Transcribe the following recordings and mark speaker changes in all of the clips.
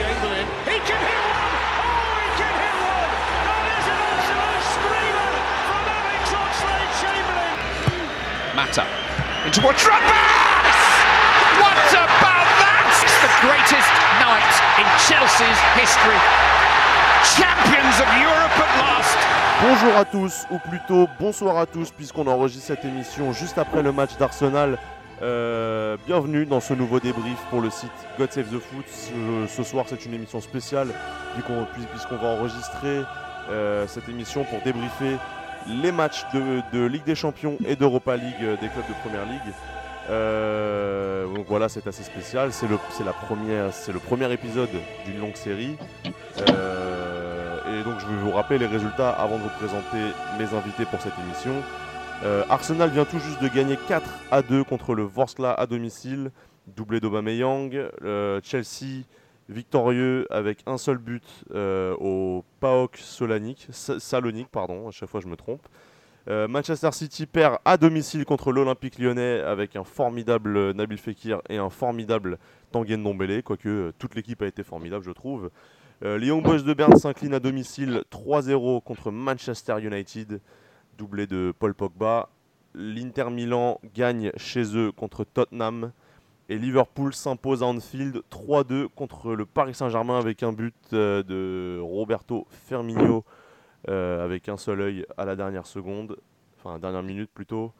Speaker 1: Chamberlain. He can hit one! Oh, he can hit one! That is an absolute screamer from Alex Oxlade-Chamberlain.
Speaker 2: Mata into a Drogba! What about that? It's the greatest night in Chelsea's history. Champions of Europe at last.
Speaker 3: Bonjour à tous, ou plutôt bonsoir à tous, puisqu'on enregistre cette émission juste après le match d'Arsenal. Euh, bienvenue dans ce nouveau débrief pour le site God Save the Foot. Ce, soir, c'est une émission spéciale, puisqu'on va enregistrer euh, cette émission pour débriefer les matchs de, Ligue des Champions et d'Europa League euh, des clubs de Première Ligue. Donc voilà, c'est assez spécial. C'est le, c'est le premier épisode d'une longue série. Et donc je vais vous rappeler les résultats avant de vous présenter mes invités pour cette émission. Euh, Arsenal vient tout juste de gagner 4 à 2 contre le Vorskla à domicile, doublé d'Aubameyang. Euh, Chelsea victorieux avec un seul but euh, au PAOK Solanic, Sa- Salonique, pardon, à chaque fois je me trompe. Euh, Manchester City perd à domicile contre l'Olympique lyonnais avec un formidable Nabil Fekir et un formidable Tanguy Ndombele, quoique toute l'équipe a été formidable je trouve. Les Young de Berne s'inclinent à domicile 3-0 contre Manchester United, doublé de Paul Pogba. L'Inter Milan gagne chez eux contre Tottenham. Et Liverpool s'impose à Anfield 3-2 contre le Paris Saint-Germain avec un but euh, de Roberto Firmino euh, avec un seul œil à la dernière seconde, enfin dernière minute plutôt.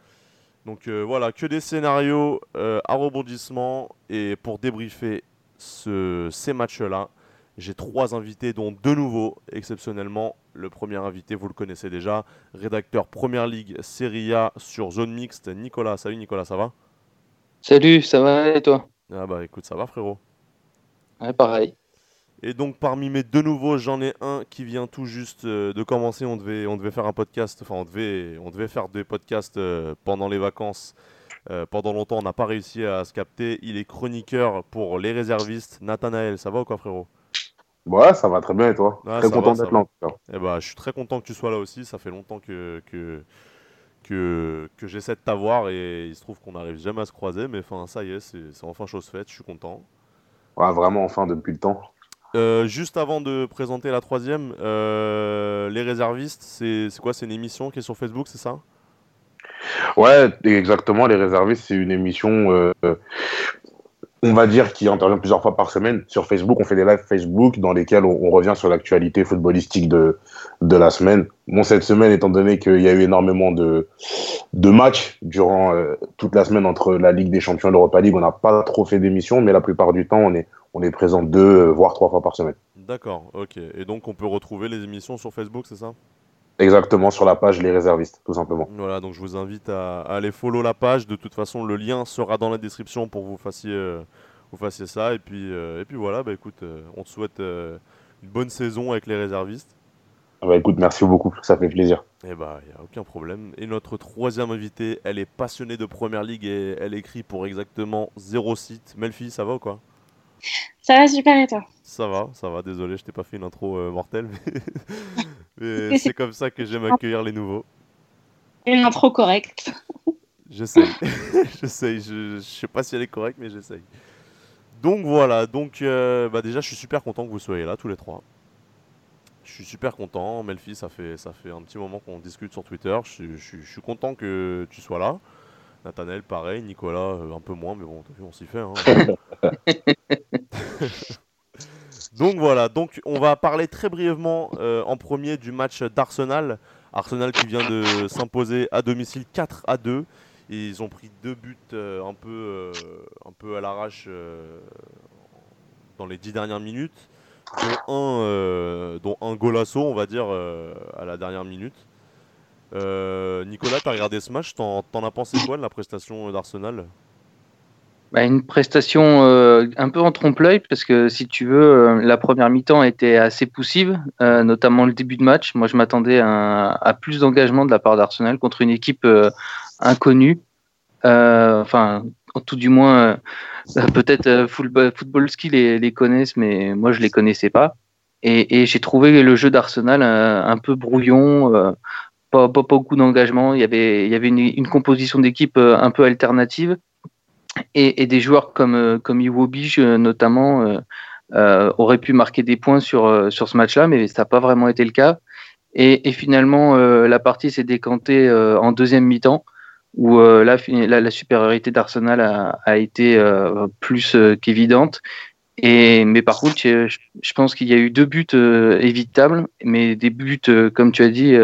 Speaker 3: Donc euh, voilà, que des scénarios à rebondissement. Et pour débriefer ce- ces matchs-là, j'ai trois invités, dont deux nouveaux, exceptionnellement. Le premier invité, vous le connaissez déjà, rédacteur Première Ligue Serie A sur Zone Mixte, Nicolas. Salut Nicolas, ça va?
Speaker 4: Salut, ça va et toi?
Speaker 3: Ah bah écoute, ça va frérot.
Speaker 4: Ouais, pareil.
Speaker 3: Et donc parmi mes deux nouveaux, j'en ai un qui vient tout juste euh, de commencer. On devait, on devait faire un podcast, enfin on devait, on devait faire des podcasts euh, pendant les vacances. Euh, pendant longtemps, on n'a pas réussi à se capter. Il est chroniqueur pour les réservistes. Nathanaël, ça va ou quoi frérot?
Speaker 5: Ouais, ça va très bien et toi
Speaker 3: Ouais,
Speaker 5: Très content d'être là. en tout cas.
Speaker 3: Eh bah, je suis très content que tu sois là aussi. Ça fait longtemps que, que, que, que j'essaie de t'avoir et il se trouve qu'on n'arrive jamais à se croiser. Mais enfin, ça y est, c'est c'est enfin chose faite. Je suis content.
Speaker 5: Ouais, vraiment, enfin, depuis le temps.
Speaker 3: Euh, juste avant de présenter la troisième, euh, les réservistes, c'est c'est quoi? C'est une émission qui est sur Facebook, c'est ça?
Speaker 5: Ouais, exactement. Les réservistes, c'est une émission, euh, on va dire, qui intervient plusieurs fois par semaine. Sur Facebook, on fait des lives Facebook dans lesquels on, revient sur l'actualité footballistique de, la semaine. Bon, cette semaine, étant donné qu'il y a eu énormément de, de matchs durant euh, toute la semaine entre la Ligue des Champions et l'Europa League, on n'a pas trop fait d'émissions, mais la plupart du temps, on est, on est présent deux, euh, voire trois fois par semaine.
Speaker 3: D'accord, ok. Et donc on peut retrouver les émissions sur Facebook, c'est ça?
Speaker 5: Exactement, sur la page Les réservistes, tout simplement.
Speaker 3: Voilà, donc je vous invite à, à aller follow la page. De toute façon, le lien sera dans la description pour que vous fassiez, euh, vous fassiez ça. Et puis, euh, et puis voilà, bah écoute, euh, on te souhaite une bonne saison avec les réservistes.
Speaker 5: Ah Bah, écoute, merci beaucoup, ça fait plaisir.
Speaker 3: Eh bah, il n'y a aucun problème. Et notre troisième invitée, elle est passionnée de Première Ligue et elle écrit pour exactement zéro site. Melfi, ça va ou quoi?
Speaker 6: Ça va super et toi?
Speaker 3: Ça va, ça va, désolé, je t'ai pas fait une intro euh, mortelle, mais, mais c'est comme ça que j'aime accueillir les nouveaux.
Speaker 6: Une intro correcte.
Speaker 3: J'essaye, j'essaye, je, je sais pas si elle est correcte, mais j'essaye. Donc voilà, donc euh, bah déjà je suis super content que vous soyez là tous les trois. Je suis super content, Melfi, ça fait, ça fait un petit moment qu'on discute sur Twitter, je, suis- je suis- je suis content que tu sois là. Nathanaël, pareil, Nicolas, euh, un peu moins, mais bon, t'as vu, on s'y fait. hein. Donc voilà, donc on va parler très brièvement euh, en premier du match d'Arsenal. Arsenal qui vient de s'imposer à domicile 4 à 2. Et ils ont pris deux buts euh, un, peu, euh, un peu à l'arrache dans les dix dernières minutes, dont un, dont un golasso, on va dire, à la dernière minute. Nicolas, tu as regardé ce match, t'en as pensé quoi de la prestation d'Arsenal?
Speaker 4: Bah, une prestation euh, un peu en trompe-l'œil parce que si tu veux, euh, la première mi-temps était assez poussive, euh, notamment le début de match. Moi, je m'attendais à, plus d'engagement de la part d'Arsenal contre une équipe inconnue. Enfin, tout du moins, peut-être Football, Ski les, les connaissent, mais moi, je les connaissais pas. Et, j'ai trouvé le jeu d'Arsenal un peu brouillon. pas, beaucoup d'engagement. Il y avait, une, composition d'équipe un peu alternative et, des joueurs comme, euh, comme Iwobi, euh, notamment, euh, aurait pu marquer des points sur, sur ce match-là, mais ça n'a pas vraiment été le cas. Et, finalement, la partie s'est décantée en deuxième mi-temps, où là, la, supériorité d'Arsenal a, a, été plus qu'évidente. Et, mais par contre, je, pense qu'il y a eu deux buts évitables, mais des buts, comme tu as dit,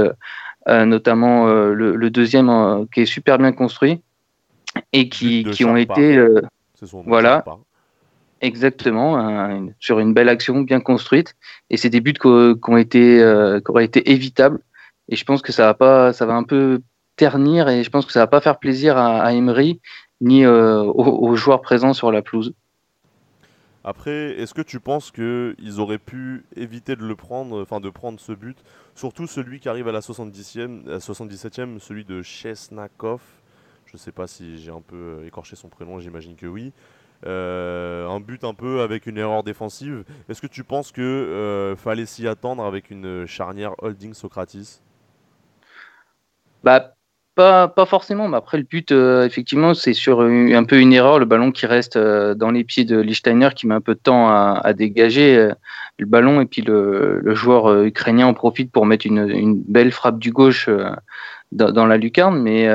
Speaker 4: notamment le, deuxième qui est super bien construit et qui, qui ont été. Euh, voilà. Exactement, sur une belle action bien construite. Et c'est des buts qui ont été, euh, qui auraient été évitables. Et je pense que ça va, pas, ça va un peu ternir et je pense que ça va pas faire plaisir à, Emery ni euh, aux, joueurs présents sur la pelouse.
Speaker 3: Après, est-ce que tu penses qu'ils auraient pu éviter de le prendre, enfin de prendre ce but, surtout celui qui arrive à la 70e, à 77e, celui de Chesnakov, ne sais pas si j'ai un peu euh, écorché son prénom, j'imagine que oui. Euh, un but un peu avec une erreur défensive. Est-ce que tu penses que euh, fallait s'y attendre avec une charnière holding Socratis
Speaker 4: Bah pas, pas forcément, mais après le but, effectivement, c'est sur un peu une erreur, le ballon qui reste dans les pieds de Lichtsteiner qui met un peu de temps à, dégager le ballon et puis le, joueur ukrainien en profite pour mettre une, belle frappe du gauche dans, dans, la lucarne, mais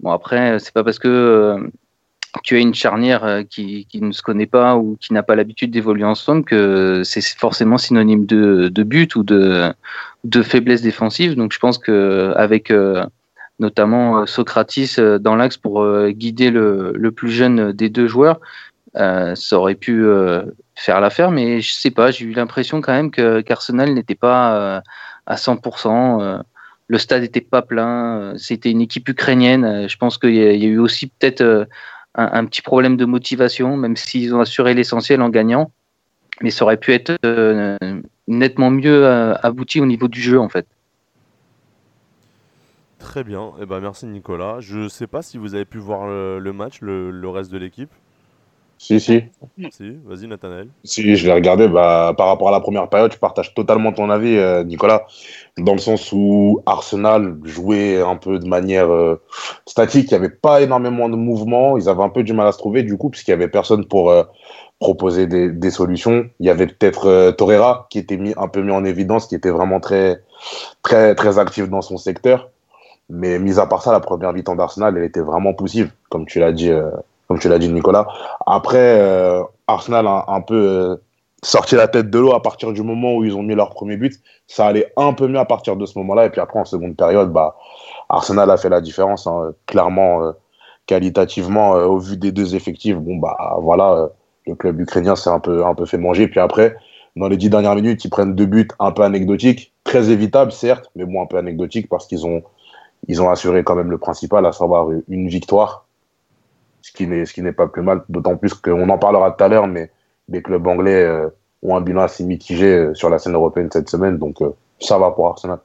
Speaker 4: Bon, après, c'est pas parce que euh, tu as une charnière euh, qui, ne se connaît pas ou qui n'a pas l'habitude d'évoluer ensemble que c'est forcément synonyme de, but ou de, faiblesse défensive. Donc je pense qu'avec euh, notamment Socratis dans l'axe pour guider le, plus jeune des deux joueurs, ça aurait pu faire l'affaire. Mais je sais pas, j'ai eu l'impression quand même qu'Arsenal n'était pas à 100% le stade n'était pas plein, euh, c'était une équipe ukrainienne. Euh, je pense qu'il y, a eu aussi peut-être euh, un, petit problème de motivation, même s'ils ont assuré l'essentiel en gagnant. Mais ça aurait pu être nettement mieux abouti au niveau du jeu, en fait.
Speaker 3: Très bien, eh ben, merci Nicolas. Je ne sais pas si vous avez pu voir le, match, le reste de l'équipe.
Speaker 5: Si, si.
Speaker 3: Si, vas-y Nathanaël.
Speaker 5: Si, je l'ai regardé. Bah, par rapport à la première période, je partage totalement ton avis, euh, Nicolas, dans le sens où Arsenal jouait un peu de manière euh, statique. Il n'y avait pas énormément de mouvements. Ils avaient un peu du mal à se trouver, du coup, puisqu'il n'y avait personne pour euh, proposer des, des, solutions. Il y avait peut-être Torreira qui était mis, un peu mis en évidence, qui était vraiment très, très, très actif dans son secteur. Mais mis à part ça, la première mi-temps d'Arsenal, elle était vraiment poussive, comme tu l'as dit comme tu l'as dit Nicolas. Après, euh, Arsenal a un peu euh, sorti la tête de l'eau à partir du moment où ils ont mis leur premier but. Ça allait un peu mieux à partir de ce moment-là. Et puis après, en seconde période, bah, Arsenal a fait la différence. Hein. clairement, euh, qualitativement, au vu des deux effectifs, bon, bah, voilà, le club ukrainien s'est un peu, un peu fait manger. Puis après, dans les dix dernières minutes, ils prennent deux buts un peu anecdotiques, très évitables, certes, mais bon, un peu anecdotiques parce qu'ils ont, ils ont assuré quand même le principal, à savoir une victoire ce qui n'est pas plus mal, d'autant plus qu'on en parlera tout à l'heure, mais les clubs anglais euh, ont un bilan assez mitigé euh, sur la scène européenne cette semaine, donc euh, ça va pour Arsenal.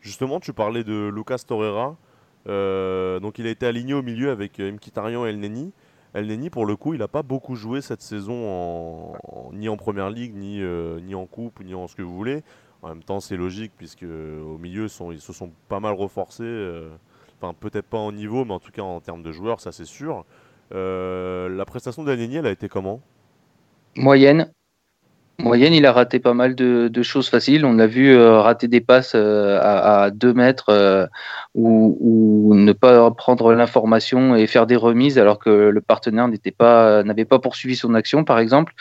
Speaker 3: Justement, tu parlais de Lucas Torreira, donc il a été aligné au milieu avec Mkhitaryan et El Neni. El Neni, pour le coup, il n'a pas beaucoup joué cette saison, ni en première ligue, ni, en coupe, ni en ce que vous voulez. En même temps, c'est logique, puisque au milieu, ils se sont pas mal peut-être pas en niveau, mais en tout cas en termes de joueurs, ça c'est sûr. Euh, la prestation elle a été comment?
Speaker 4: Moyenne. Moyenne, il a raté pas mal de, choses faciles. On a vu euh, rater des passes euh, à, 2 mètres ou, ne pas prendre l'information et faire des remises alors que le partenaire n'était pas n'avait pas poursuivi son action, par exemple.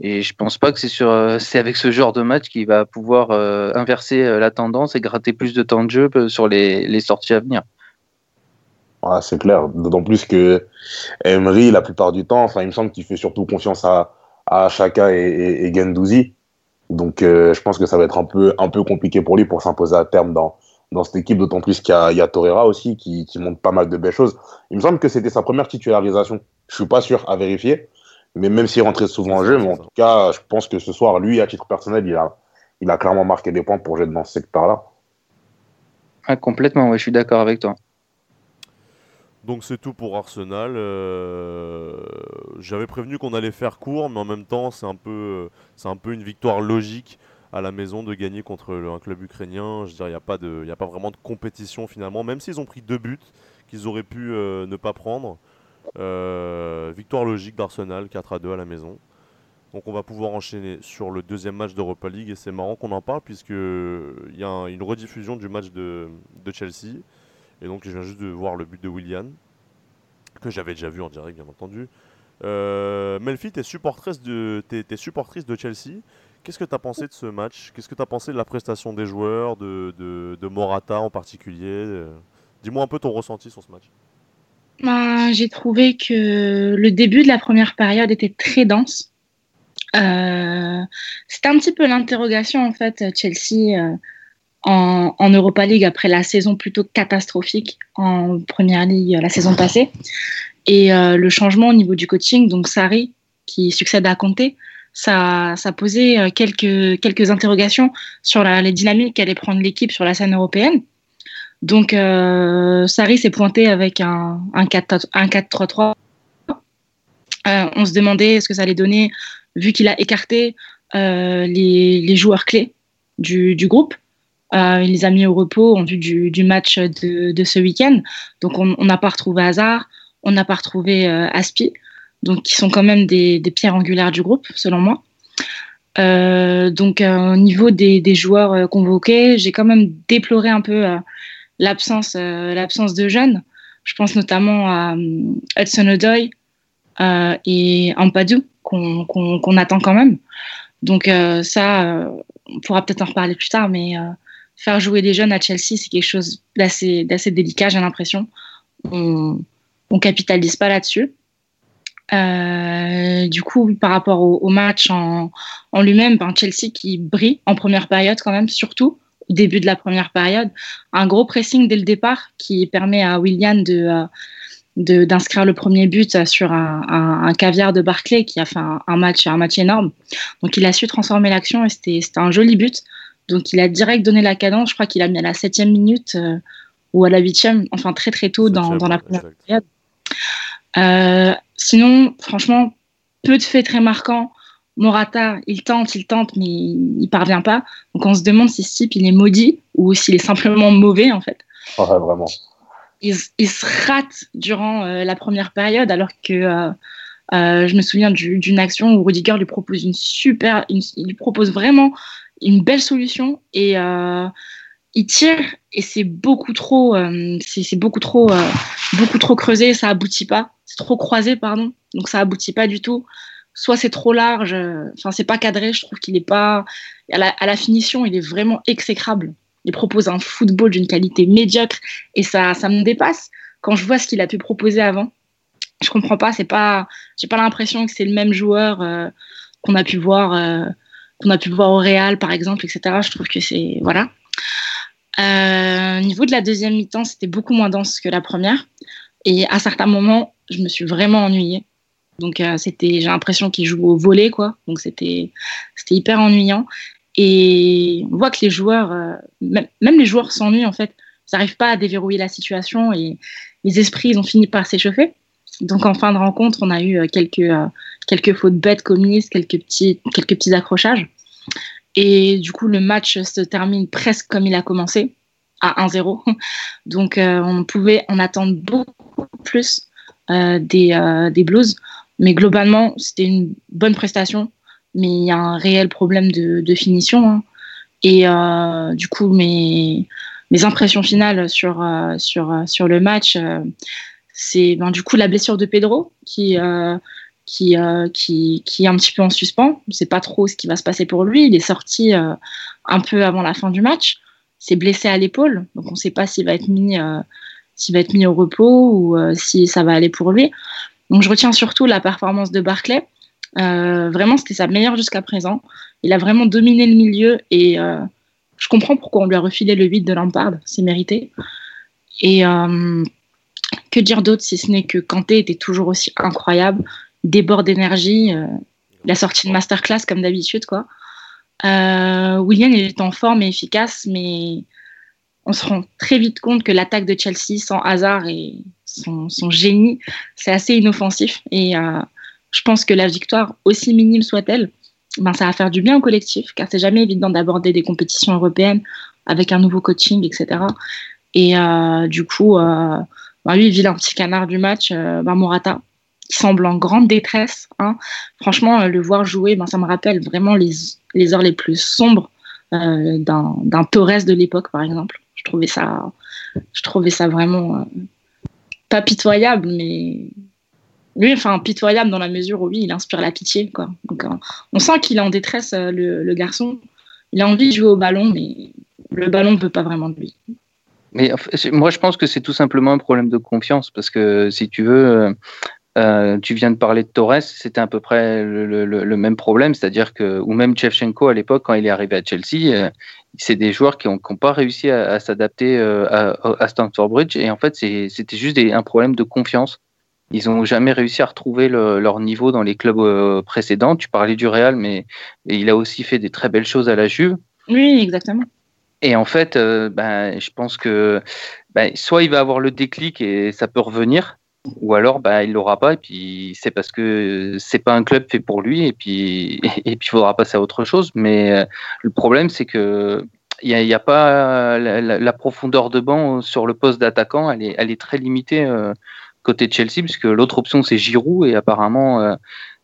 Speaker 4: Et je pense pas que c'est sur c'est avec ce genre de match qu'il va pouvoir inverser la tendance et gratter plus de temps de jeu sur les sorties à venir
Speaker 5: c'est clair. D'autant plus que Emery, la plupart du temps, enfin, il me semble qu'il fait surtout confiance à, à Chaka et, et, Gendouzi. Donc, euh, je pense que ça va être un peu, un peu compliqué pour lui pour s'imposer à terme dans, dans cette équipe. D'autant plus qu'il y, y, a Torreira aussi qui, qui montre pas mal de belles choses. Il me semble que c'était sa première titularisation. Je suis pas sûr à vérifier. Mais même s'il rentrait souvent en jeu, mais en tout cas, je pense que ce soir, lui, à titre personnel, il a, il a clairement marqué des points pour jouer dans ce secteur-là.
Speaker 4: Ah, complètement, ouais, je suis d'accord avec toi.
Speaker 3: Donc c'est tout pour Arsenal. Euh, j'avais prévenu qu'on allait faire court, mais en même temps c'est un peu, c'est un peu une victoire logique à la maison de gagner contre un club ukrainien. Je veux dire, il n'y a pas a pas vraiment de compétition finalement, même s'ils ont pris deux buts qu'ils auraient pu euh, ne pas prendre. Euh, victoire logique d'Arsenal, 4 à 2 à la maison. Donc on va pouvoir enchaîner sur le deuxième match d'Europa League et c'est marrant qu'on en parle puisque il y a une rediffusion du match de, de, Chelsea et donc je viens juste de voir le but de Willian que j'avais déjà vu en direct bien entendu. Euh, Melfi, tu es supportrice de, supportrice de Chelsea. Qu'est-ce que tu as pensé de ce match? Qu'est-ce que tu as pensé de la prestation des joueurs, de, de, de Morata en particulier? Dis-moi un peu ton ressenti sur ce match.
Speaker 6: Ben, j'ai trouvé que le début de la première période était très dense. Euh, c'était un petit peu l'interrogation en fait Chelsea euh, en, Europa League après la saison plutôt catastrophique en Première Ligue la saison passée et euh, le changement au niveau du coaching donc Sarri qui succède à Conte ça, ça posait quelques quelques interrogations sur les dynamiques qu'allait prendre l'équipe sur la scène européenne donc, euh, Sarri s'est pointé avec un, un 4-3-3. Euh, on se demandait ce que ça allait donner, vu qu'il a écarté euh, les, joueurs clés du groupe. Euh, il les a mis au repos en vue du, match de, ce week-end. Donc, on n'a pas retrouvé Hazard, on n'a pas retrouvé euh, Aspi, donc qui sont quand même des, pierres angulaires du groupe, selon moi. Euh, donc, au niveau des, joueurs convoqués, j'ai quand même déploré un peu l'absence euh, l'absence de jeunes. Je pense notamment à euh, Hudson euh, et Ampadu qu'on qu'on attend quand même. Donc ça, on pourra peut-être en reparler plus tard, mais faire jouer des jeunes à Chelsea, c'est quelque chose d'assez délicat, j'ai l'impression. On, on capitalise pas là-dessus. Euh, du coup, par rapport au, au match en, lui-même, ben Chelsea qui brille en première période quand même, surtout début de la première période. Un gros pressing dès le départ qui permet à William euh, de d'inscrire le premier but sur un, caviar de Barclay qui a fait un, un, match, un match énorme. Donc il a su transformer l'action et c'était un joli but. Donc il a direct donné la cadence. Je crois qu'il a mis à la septième minute euh, ou à la huitième, enfin très très tôt dans, dans la première période. Euh, sinon, franchement, peu de faits très marquants. Morata, il tente, il tente, mais il parvient pas. Donc on se demande si ce type il est maudit ou s'il est simplement mauvais en fait.
Speaker 5: Ouais, vraiment.
Speaker 6: Il, il, se rate durant euh, la première période alors que euh, euh, je me souviens d'une action où Rudiger lui propose une super, une, il lui propose vraiment une belle solution et euh, il tire et c'est beaucoup trop, euh, c'est beaucoup trop, beaucoup trop creusé, ça aboutit pas, c'est trop croisé pardon, donc ça aboutit pas du tout soit c'est trop large, euh, enfin c'est pas cadré, je trouve qu'il est pas à la, à la, finition, il est vraiment exécrable. Il propose un football d'une qualité médiocre et ça ça me dépasse quand je vois ce qu'il a pu proposer avant. Je comprends pas, c'est pas j'ai pas l'impression que c'est le même joueur euh, qu'on a pu voir euh, qu'on a pu voir au Real par exemple, etc. Je trouve que c'est voilà. Euh, au niveau de la deuxième mi-temps, c'était beaucoup moins dense que la première. Et à certains moments, je me suis vraiment ennuyée. Donc euh, c'était, j'ai l'impression qu'il joue au volet, quoi. Donc c'était, hyper ennuyant. Et on voit que les joueurs, euh, même, les joueurs s'ennuient en fait. Ils n'arrivent pas à déverrouiller la situation et les esprits, ils ont fini par s'échauffer. Donc en fin de rencontre, on a eu euh, quelques, euh, quelques fautes bêtes commises, quelques petits, quelques petits accrochages. Et du coup, le match se termine presque comme il a commencé, à 1-0. Donc euh, on pouvait en attendre beaucoup plus euh, des, euh, des Blues. Mais globalement, c'était une bonne prestation, mais il y a un réel problème de, de finition. Hein. Et du coup, mes, mes impressions finales sur, sur, sur le match, c'est ben, du coup la blessure de Pedro qui, qui, qui, qui est un petit peu en suspens. On ne sait pas trop ce qui va se passer pour lui. Il est sorti un peu avant la fin du match. s'est blessé à l'épaule, donc on ne sait pas s'il va être mis s'il va être mis au repos ou euh, si ça va aller pour lui. Donc je retiens surtout la performance de Barclay. Euh, vraiment, c'était sa meilleure jusqu'à présent. Il a vraiment dominé le milieu et euh, je comprends pourquoi on lui a refilé le 8 de Lampard. C'est mérité. Et euh, que dire d'autre si ce n'est que Kanté était toujours aussi incroyable, débord d'énergie. Euh, il a sorti une masterclass comme d'habitude. quoi. Euh, William il est en forme et efficace, mais on se rend très vite compte que l'attaque de Chelsea sans hasard et son, génie, c'est assez inoffensif. Et euh, je pense que la victoire, aussi minime soit-elle, ben, ça va faire du bien au collectif, car c'est jamais évident d'aborder des compétitions européennes avec un nouveau coaching, etc. Et du coup, ben, lui, il vit un petit canard du match, ben, Morata, semble en grande détresse. Hein. Franchement, le voir jouer, ben, ça me rappelle vraiment les, les heures les plus sombres d'un Torres de l'époque, par exemple. Je trouvais ça, je trouvais ça vraiment pas pitoyable, mais lui, enfin, pitoyable dans la mesure où oui, il inspire la pitié. Quoi. Donc, euh, on sent qu'il est en détresse, euh, le, garçon. Il a envie de jouer au ballon, mais le ballon ne peut pas vraiment de lui.
Speaker 4: Mais moi, je pense que c'est tout simplement un problème de confiance, parce que si tu veux, euh, tu viens de parler de Torres, c'était à peu près le, même problème, c'est-à-dire que, ou même Chevchenko à l'époque, quand il est arrivé à Chelsea, c'est des joueurs qui n'ont pas réussi à, s'adapter à, à, Stamford Bridge, et en fait, c'était juste un problème de confiance. Ils n'ont jamais réussi à retrouver leur niveau dans les clubs euh, précédents. Tu parlais du Real, mais il a aussi fait des très belles choses à la Juve.
Speaker 6: Oui, exactement.
Speaker 4: Et en fait, euh, ben, je pense que ben, soit il va avoir le déclic et ça peut revenir, ou alors ben, il l'aura pas et puis c'est parce que c'est pas un club fait pour lui et puis et puis il faudra passer à autre chose. Mais euh, le problème c'est que il n'y a, pas la, profondeur de banc sur le poste d'attaquant, elle est, elle est très limitée côté de Chelsea, puisque l'autre option c'est Giroud et apparemment euh,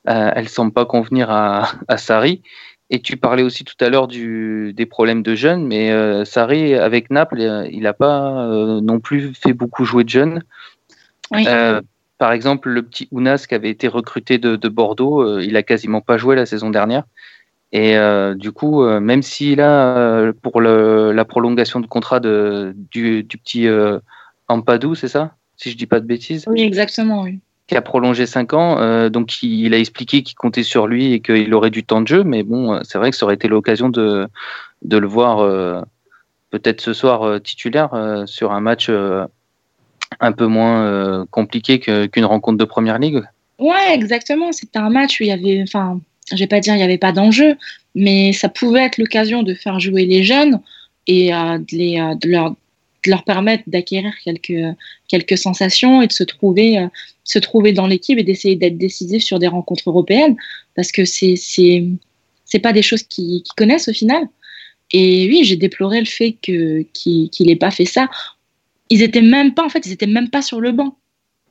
Speaker 4: euh, elle semble pas convenir à, à Sarri. Et tu parlais aussi tout à l'heure des problèmes de jeunes, mais euh, Sarri avec Naples, il n'a pas non plus fait beaucoup jouer de jeunes. Par exemple, le petit Ounas qui avait été recruté de, Bordeaux, il a quasiment pas joué la saison dernière. Et du coup, même s'il a pour la prolongation de contrat de, du, du petit Ampadou, c'est ça si je dis pas de bêtises?
Speaker 6: Oui, exactement, oui.
Speaker 4: Qui a prolongé 5 ans, euh, donc il, a expliqué qu'il comptait sur lui et qu'il aurait du temps de jeu, mais bon, c'est vrai que ça aurait été l'occasion de, de le voir euh, peut-être ce soir euh, titulaire sur un match un peu moins compliqué qu'une rencontre de première ligue.
Speaker 6: Ouais, exactement. C'était un match où il y avait, enfin, je vais pas dire il n'y avait pas d'enjeu, mais ça pouvait être l'occasion de faire jouer les jeunes et de, les, leur, de leur permettre d'acquérir quelques, quelques sensations et de se trouver, euh, se trouver dans l'équipe et d'essayer d'être décisif sur des rencontres européennes parce que c'est c'est pas des choses qu'ils connaissent au final. Et oui, j'ai déploré le fait qu'il n'ait pas fait ça. Ils étaient même pas en fait, ils étaient même pas sur le banc.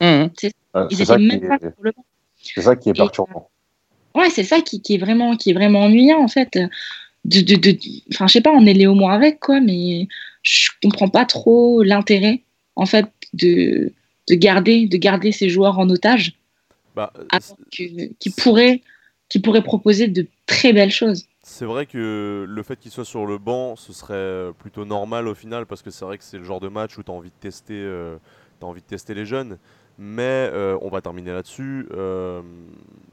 Speaker 5: Mmh. ils étaient même pas sur le banc. C'est ça qui est perturbant.
Speaker 6: ouais, c'est ça qui, qui, est vraiment qui est vraiment ennuyant en fait. De, de, de, enfin, je sais pas, on est les au moins avec quoi, mais je comprends pas trop l'intérêt en fait de, de, garder, de garder ces joueurs en otage bah, qui, pourraient, qui pourraient proposer de très belles choses.
Speaker 3: C'est vrai que le fait qu'il soit sur le banc, ce serait plutôt normal au final, parce que c'est vrai que c'est le genre de match où tu as envie de tester, euh, envie de tester les jeunes. Mais euh, on va terminer là-dessus. Euh,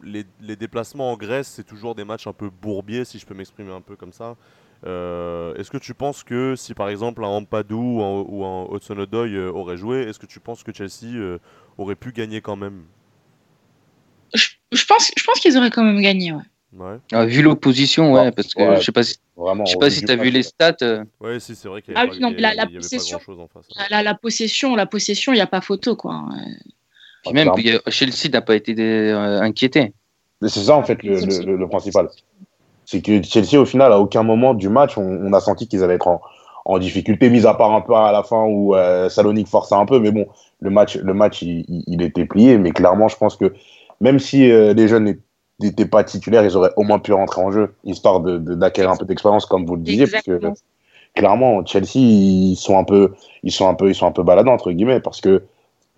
Speaker 3: les, déplacements en Grèce, c'est toujours des matchs un peu bourbiers, si je peux m'exprimer un peu comme ça. Euh, est-ce que tu penses que si par exemple un Ampadou ou un, Hudson-Odoi euh, aurait joué, est-ce que tu penses que Chelsea euh, aurait pu gagner quand même?
Speaker 6: Je, pense, je pense qu'ils auraient quand même gagné,
Speaker 4: ouais. Ah, vu l'opposition, ouais, parce que je sais pas si, je sais pas si tu as vu les stats.
Speaker 3: Ouais, si, c'est vrai qu'il
Speaker 6: y ah, oui, non, la, possession, en face. La, la, possession, la possession, il n'y a pas photo, quoi.
Speaker 4: Puis même, Chelsea n'a pas été inquiété.
Speaker 5: C'est ça, en fait, le, le, le principal c'est que Chelsea, au final, à aucun moment du match, on, a senti qu'ils allaient être en, difficulté, mis à part un peu à la fin où euh, Salonique forçait un peu. Mais bon, le match, le match il, était plié. Mais clairement, je pense que même si euh, les jeunes n'étaient pas titulaires, ils auraient au moins pu rentrer en jeu, histoire d'acquérir un peu d'expérience, comme vous le disiez. Parce que clairement, Chelsea, ils sont un peu, ils sont un peu, ils sont un peu baladants, entre guillemets, parce que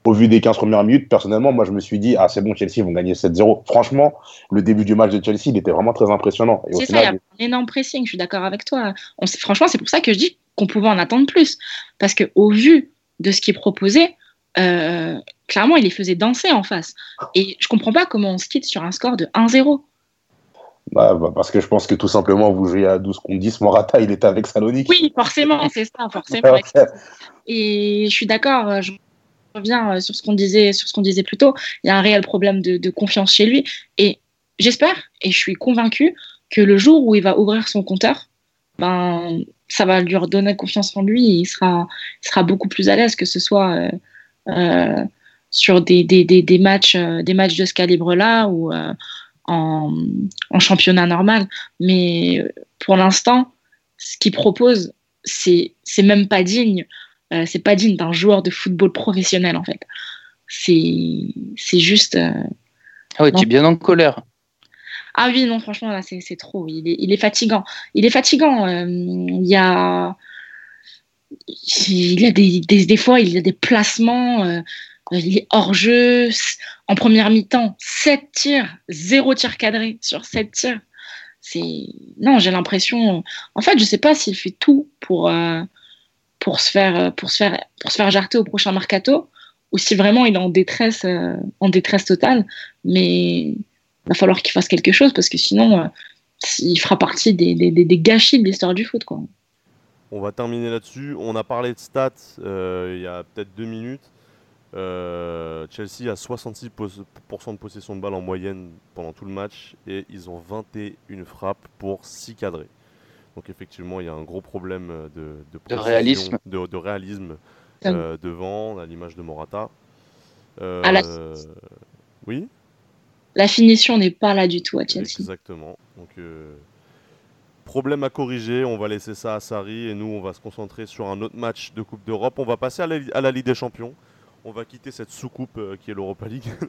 Speaker 5: au vu des 15 premières minutes, personnellement, moi, je me suis dit, ah, c'est bon, Chelsea vont gagner 7-0. Franchement, le début du match de Chelsea, il était vraiment très impressionnant.
Speaker 6: C'est ça, il y a un énorme pressing, je suis d'accord avec toi. On, franchement, c'est pour ça que je dis qu'on pouvait en attendre plus. Parce qu'au vu de ce qui est proposé, euh, clairement, il les faisait danser en face. Et je comprends pas comment on se quitte sur un score de 1-0.
Speaker 5: Bah, bah, parce que je pense que tout simplement, vous jouez à 12 contre 10, Morata, il était avec Salonique.
Speaker 6: Oui, forcément, c'est ça, forcément. Et je suis d'accord, je reviens euh, sur ce qu'on disait, sur ce qu'on disait plus tôt. Il y a un réel problème de, confiance chez lui. Et j'espère, et je suis convaincue, que le jour où il va ouvrir son compteur, ben, ça va lui redonner confiance en lui et il sera, sera beaucoup plus à l'aise, que ce soit euh, euh, sur des, des, des, matchs, des matchs de ce calibre-là ou en, en, championnat normal. Mais pour l'instant, ce qu'il propose, c'est même pas digne euh, c'est pas digne d'un joueur de football professionnel en fait. C'est juste, euh,
Speaker 4: Ah ouais, tu es bien en colère.
Speaker 6: Ah oui, non, franchement, là, c'est trop. Il est, il est, fatigant. Il est fatigant. Euh, il y a. Il a des, des, fois, il a des placements. Euh, il est hors jeu. En première mi-temps, 7 tirs, 0 tir cadré sur 7 tirs. C'est. Non, j'ai l'impression. En fait, je sais pas s'il fait tout pour. Euh, pour se faire pour se faire pour se faire jarter au prochain mercato ou si vraiment il est en détresse en détresse totale mais va falloir qu'il fasse quelque chose parce que sinon, euh, il fera partie des, des, des, gâchis de l'histoire du foot. Quoi.
Speaker 3: On va terminer là-dessus. On a parlé de stats euh, il y a peut-être deux minutes. Euh, Chelsea a 66% de possession de balle en moyenne pendant tout le match et ils ont 21 frappes pour 6 cadrés. Donc effectivement, il y a un gros problème de,
Speaker 4: de, réalisme,
Speaker 3: de, de réalisme devant, à l'image de Morata. Oui?
Speaker 6: La finition n'est pas là du tout à Chelsea.
Speaker 3: Exactement. Donc, euh, problème à corriger. On va laisser ça à Sarri et nous, on va se concentrer sur un autre match de Coupe d'Europe. On va passer à la, Ligue des Champions. On va quitter cette sous-coupe euh, qui est l'Europa League.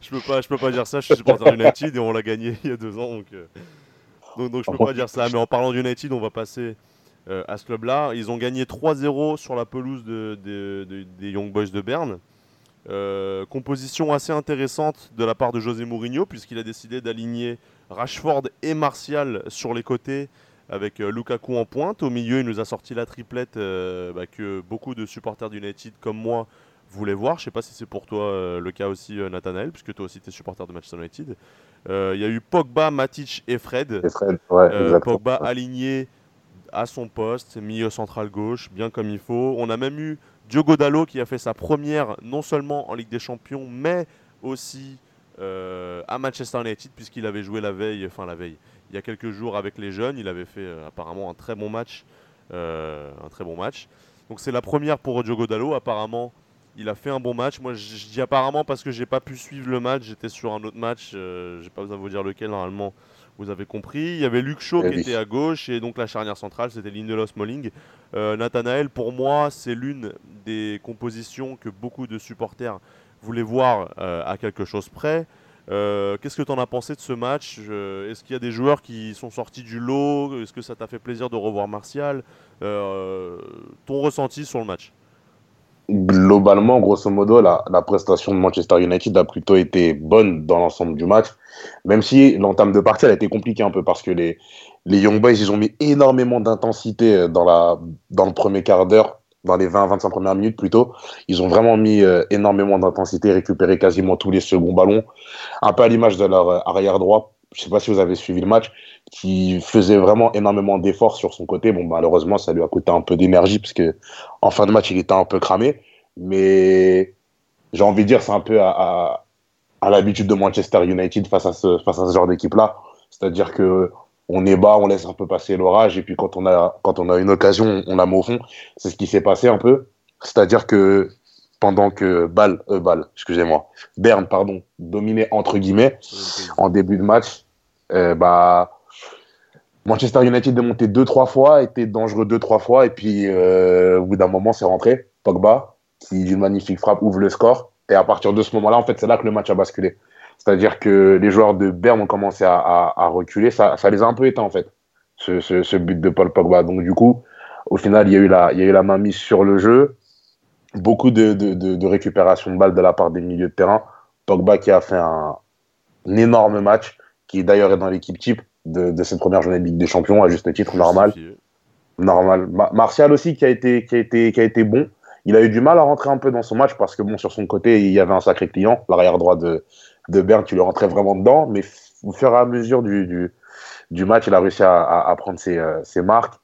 Speaker 3: je peux pas, je peux pas dire ça. Je suis supporter United et on l'a gagné il y a deux ans. Donc, euh, donc, je peux pas dire ça. Mais en parlant d'United, on va passer à ce club-là. Ils ont gagné 3-0 sur la pelouse des Young Boys de Berne. Euh, composition assez intéressante de la part de José Mourinho, puisqu'il a décidé d'aligner Rashford et Martial sur les côtés avec euh, Lukaku en pointe. Au milieu, il nous a sorti la triplette euh, bah, que beaucoup de supporters d'United comme moi voulaient voir. Je ne sais pas si c'est pour toi le cas aussi, Nathanael, puisque toi aussi tu es supporter de Manchester United. Il y a eu Pogba, Matic et Fred. Pogba aligné à son poste, milieu central gauche, bien comme il faut. On a même eu Diogo Dallo qui a fait sa première non seulement en Ligue des Champions, mais aussi euh, à Manchester United, puisqu'il avait joué la veille, enfin la veille, il y a quelques jours avec les jeunes. Il avait fait euh, apparemment un très bon match. Euh, un très bon match. Donc c'est la première pour Diogo Dallo. Apparemment, il a fait un bon match. Moi, je dis apparemment parce que j'ai pas pu suivre le match. J'étais sur un autre match. j'ai pas besoin de vous dire lequel normalement. Vous avez compris. Il y avait Luc Shaw qui était à gauche et donc la charnière centrale, c'était Lindelof Molling. Euh, Nathanaël, pour moi, c'est l'une des compositions que beaucoup de supporters voulaient voir euh, à quelque chose près. Euh, qu'est-ce que tu en as pensé de ce match? Est-ce qu'il y a des joueurs qui sont sortis du lot? Est-ce que ça t'a fait plaisir de revoir Martial? Ton ressenti sur le match?
Speaker 5: Globalement, grosso modo, la, prestation de Manchester United a plutôt été bonne dans l'ensemble du match, même si l'entame de partie elle a été compliquée un peu parce que les, les Young Boys, ils ont mis énormément d'intensité euh, dans, dans le premier quart d'heure, dans les 20-25 premières minutes plutôt. Ils ont vraiment mis euh, énormément d'intensité, récupéré quasiment tous les seconds ballons. Un peu à l'image de leur euh, arrière droit, je ne sais pas si vous avez suivi le match, qui faisait vraiment énormément d'efforts sur son côté. Bon, malheureusement, ça lui a coûté un peu d'énergie, parce que en fin de match, il était un peu cramé. Mais j'ai envie de dire, c'est un peu à, l'habitude de Manchester United face à ce genre d'équipe-là. C'est-à-dire que on est bas, on laisse un peu passer l'orage, et puis quand on a, quand on a une occasion, on la met au fond. C'est ce qui s'est passé un peu. C'est-à-dire que pendant que Ball, euh, excusez-moi, Berne, pardon, dominait entre guillemets en début de match, euh, bah, Manchester United est monté deux trois fois, était dangereux deux trois fois, et puis euh, au bout d'un moment, c'est rentré. Pogba, qui d'une magnifique frappe ouvre le score, et à partir de ce moment-là, en fait, c'est là que le match a basculé. C'est-à-dire que les joueurs de Berne ont commencé à, reculer. Ça, les a un peu éteints, en fait, ce, but de Paul Pogba. Donc, du coup, au final, il y a eu la, il y a eu la main mise sur le jeu. Beaucoup de, récupération de balles de la part des milieux de terrain. Pogba qui a fait un, énorme match, qui d'ailleurs est dans l'équipe type de, cette première journée de Ligue des Champions, à juste titre, normal. Normal. Martial aussi qui a, été, qui, a été, qui a été bon. Il a eu du mal à rentrer un peu dans son match parce que, bon, sur son côté, il y avait un sacré client, l'arrière droit de, de Berne, tu le rentrais vraiment dedans, mais au fur et à mesure du, du, match, il a réussi à, prendre euh, ses, marques.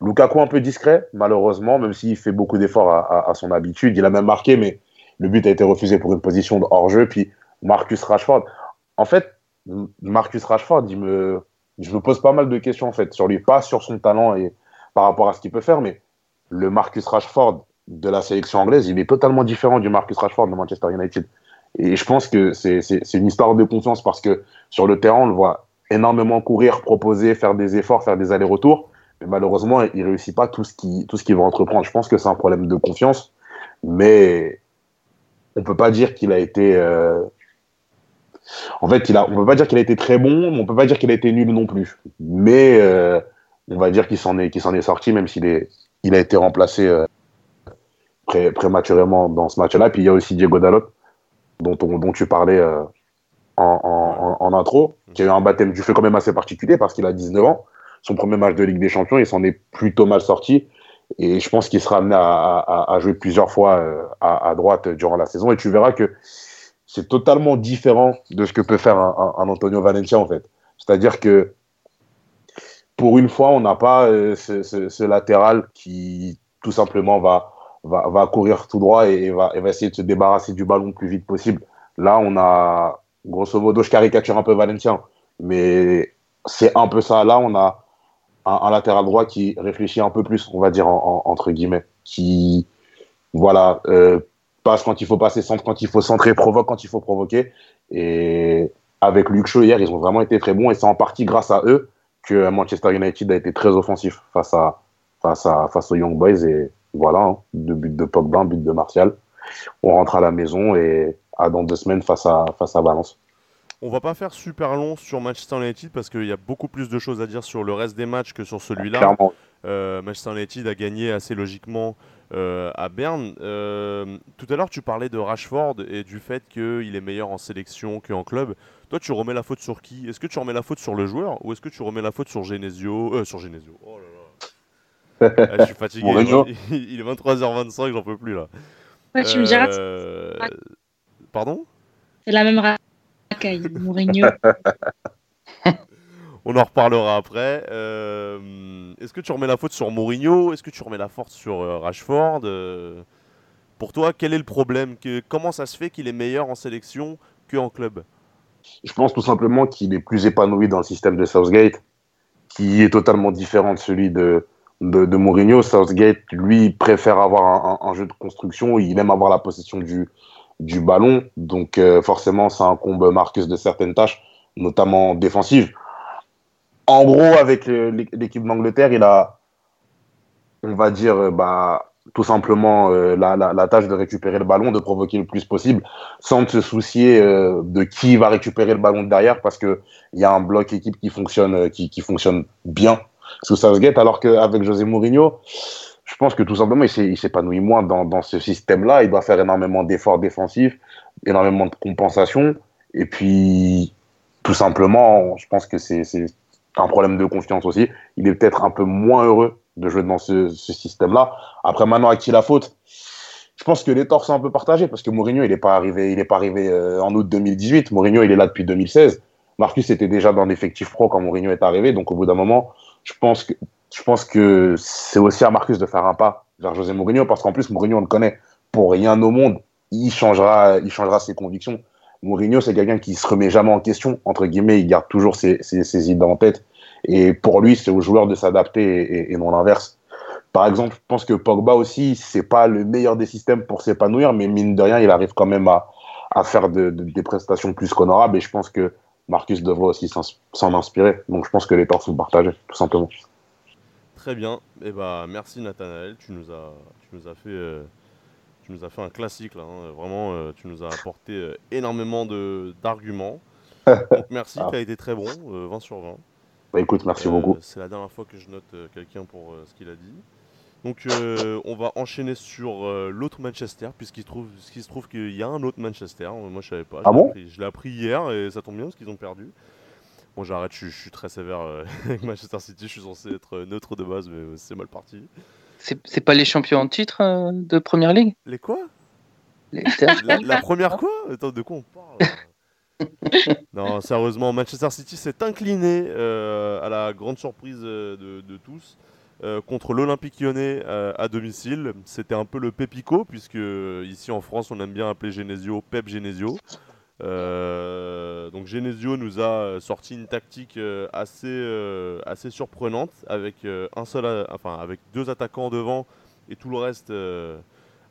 Speaker 5: Lukaku un peu discret, malheureusement, même s'il fait beaucoup d'efforts à, son habitude. Il a même marqué, mais le but a été refusé pour une position de hors-jeu. Puis Marcus Rashford. En fait, Marcus Rashford, me, je me pose pas mal de questions en fait sur lui, pas sur son talent et par rapport à ce qu'il peut faire, mais le Marcus Rashford de la sélection anglaise, il est totalement différent du Marcus Rashford de Manchester United. Et je pense que c'est une histoire de confiance parce que sur le terrain, on le voit énormément courir, proposer, faire des efforts, faire des allers-retours. Mais malheureusement, il ne réussit pas tout ce qu'il va entreprendre. Je pense que c'est un problème de confiance. Mais on ne peut pas dire qu'il a été. Euh, en fait, il a, on peut pas dire qu'il a été très bon, mais on peut pas dire qu'il a été nul non plus. Mais euh, on va dire qu'il s'en est, s'en est sorti, même s'il il a été remplacé euh, pré- prématurément dans ce match-là. Puis il y a aussi Diego Dalot, dont, on- dont tu parlais euh, en, en- en- en intro, qui a eu un baptême du feu quand même assez particulier parce qu'il a 19 ans. Son premier match de Ligue des Champions, il s'en est plutôt mal sorti. Et je pense qu'il sera amené à, à- à jouer plusieurs fois euh, à, à droite durant la saison. Et tu verras que c'est totalement différent de ce que peut faire un, un- un Antonio Valencia, en fait. C'est-à-dire que pour une fois, on n'a pas euh, ce, ce- ce latéral qui, tout simplement, va, va, va courir tout droit et, va, va essayer de se débarrasser du ballon le plus vite possible. Là, on a, grosso modo, je caricature un peu Valencia, mais c'est un peu ça. Là, on a un, latéral droit qui réfléchit un peu plus, on va dire, en- en- entre guillemets, qui, voilà, euh, passe quand il faut passer, centre quand il faut centrer, provoque quand il faut provoquer. Et avec Luke hier, ils ont vraiment été très bons et c'est en partie grâce à eux que Manchester United a été très offensif face, à, face, à, face aux Young Boys. Et voilà, hein, deux buts de Pogba, un but de Martial. On rentre à la maison et à dans deux semaines face à, face à Valence.
Speaker 3: On va pas faire super long sur Manchester United parce qu'il y a beaucoup plus de choses à dire sur le reste des matchs que sur celui-là.
Speaker 5: Clairement.
Speaker 3: Euh, Manchester United a gagné assez logiquement euh, à Berne. Euh, tout à l'heure, tu parlais de Rashford et du fait qu'il est meilleur en sélection qu'en club. Toi, tu remets la faute sur qui? Est-ce que tu remets la faute sur le joueur ou est-ce que tu remets la faute sur Genesio euh, Sur Genesio? Oh là là. Ah, je suis fatigué. Il est 23h25, j'en peux plus là.
Speaker 6: Ouais, tu me diras,
Speaker 3: Euh, Pardon?
Speaker 6: C'est la même racaille. Mourinho.
Speaker 3: On en reparlera après. Euh, Est-ce que tu remets la faute sur Mourinho? Est-ce que tu remets la faute sur euh, Rashford? Euh, Pour toi, quel est le problème? Que, Comment ça se fait qu'il est meilleur en sélection qu'en club?
Speaker 5: Je pense tout simplement qu'il est plus épanoui dans le système de Southgate, qui est totalement différent de celui de, de, Mourinho. Southgate, lui, préfère avoir un, jeu de construction, il aime avoir la possession du, du ballon, donc euh, forcément, ça incombe Marcus de certaines tâches, notamment défensives. En gros, avec l'é- l'équipe d'Angleterre, il a, on va dire, euh, bah, tout simplement euh, la, la, tâche de récupérer le ballon, de provoquer le plus possible sans se soucier de qui va récupérer le ballon derrière parce que il y a un bloc équipe qui fonctionne qui, qui fonctionne bien sous Southgate alors qu'avec José Mourinho je pense que tout simplement il s'épanouit moins dans, ce système là il doit faire énormément d'efforts défensifs énormément de compensation et puis tout simplement je pense que c'est un problème de confiance aussi il est peut-être un peu moins heureux de jouer dans ce, ce système là après maintenant à qui la faute? Je pense que les torts sont un peu partagés parce que Mourinho, il n'est pas arrivé, il est pas arrivé euh, en août 2018. Mourinho, il est là depuis 2016. Marcus était déjà dans l'effectif pro quand Mourinho est arrivé. Donc, au bout d'un moment, je pense que, je pense que c'est aussi à Marcus de faire un pas vers José Mourinho parce qu'en plus, Mourinho, on le connaît. Pour rien au monde, il changera, il changera ses convictions. Mourinho, c'est quelqu'un qui se remet jamais en question, entre guillemets. Il garde toujours ses, ses, idées en tête. Et pour lui, c'est aux joueurs de s'adapter et, non l'inverse. Par exemple, je pense que Pogba aussi, c'est pas le meilleur des systèmes pour s'épanouir, mais mine de rien, il arrive quand même à, à faire de- de- des prestations plus qu'honorables. Et je pense que Marcus devrait aussi s'en inspirer. Donc je pense que les torts sont partagés, tout simplement.
Speaker 3: Très bien. Et bah, merci Nathanaël. Tu nous as, tu nous as fait, euh, tu nous as fait un classique là. hein. Vraiment, euh, tu nous as apporté euh, énormément de d'arguments. Donc merci,
Speaker 5: Ah.
Speaker 3: tu as été très bon, euh, 20 sur 20.
Speaker 5: Bah, écoute, merci
Speaker 3: Euh,
Speaker 5: beaucoup.
Speaker 3: C'est la dernière fois que je note euh, quelqu'un pour euh, ce qu'il a dit. Donc euh, on va enchaîner sur euh, l'autre Manchester, puisqu'il trouve, se trouve qu'il y a un autre Manchester. Euh, Moi je savais pas. je
Speaker 5: Ah
Speaker 3: l'ai
Speaker 5: bon
Speaker 3: appris- Je l'ai appris hier et ça tombe bien parce qu'ils ont perdu. Bon j'arrête, je, je suis très sévère euh, avec Manchester City, je suis censé être neutre de base, mais c'est mal parti.
Speaker 4: C'est pas les champions en titre euh, de première ligue?
Speaker 3: Les quoi?
Speaker 4: Les...
Speaker 3: la, la première quoi? Attends, de quoi on parle? Non, sérieusement, Manchester City s'est incliné euh, à la grande surprise de, de tous euh, contre l'Olympique lyonnais euh, à domicile. C'était un peu le Pépico, puisque euh, ici en France, on aime bien appeler Genesio Pep Genesio. Donc Genesio nous a sorti une tactique assez, assez surprenante avec un seul, enfin avec deux attaquants devant et tout le reste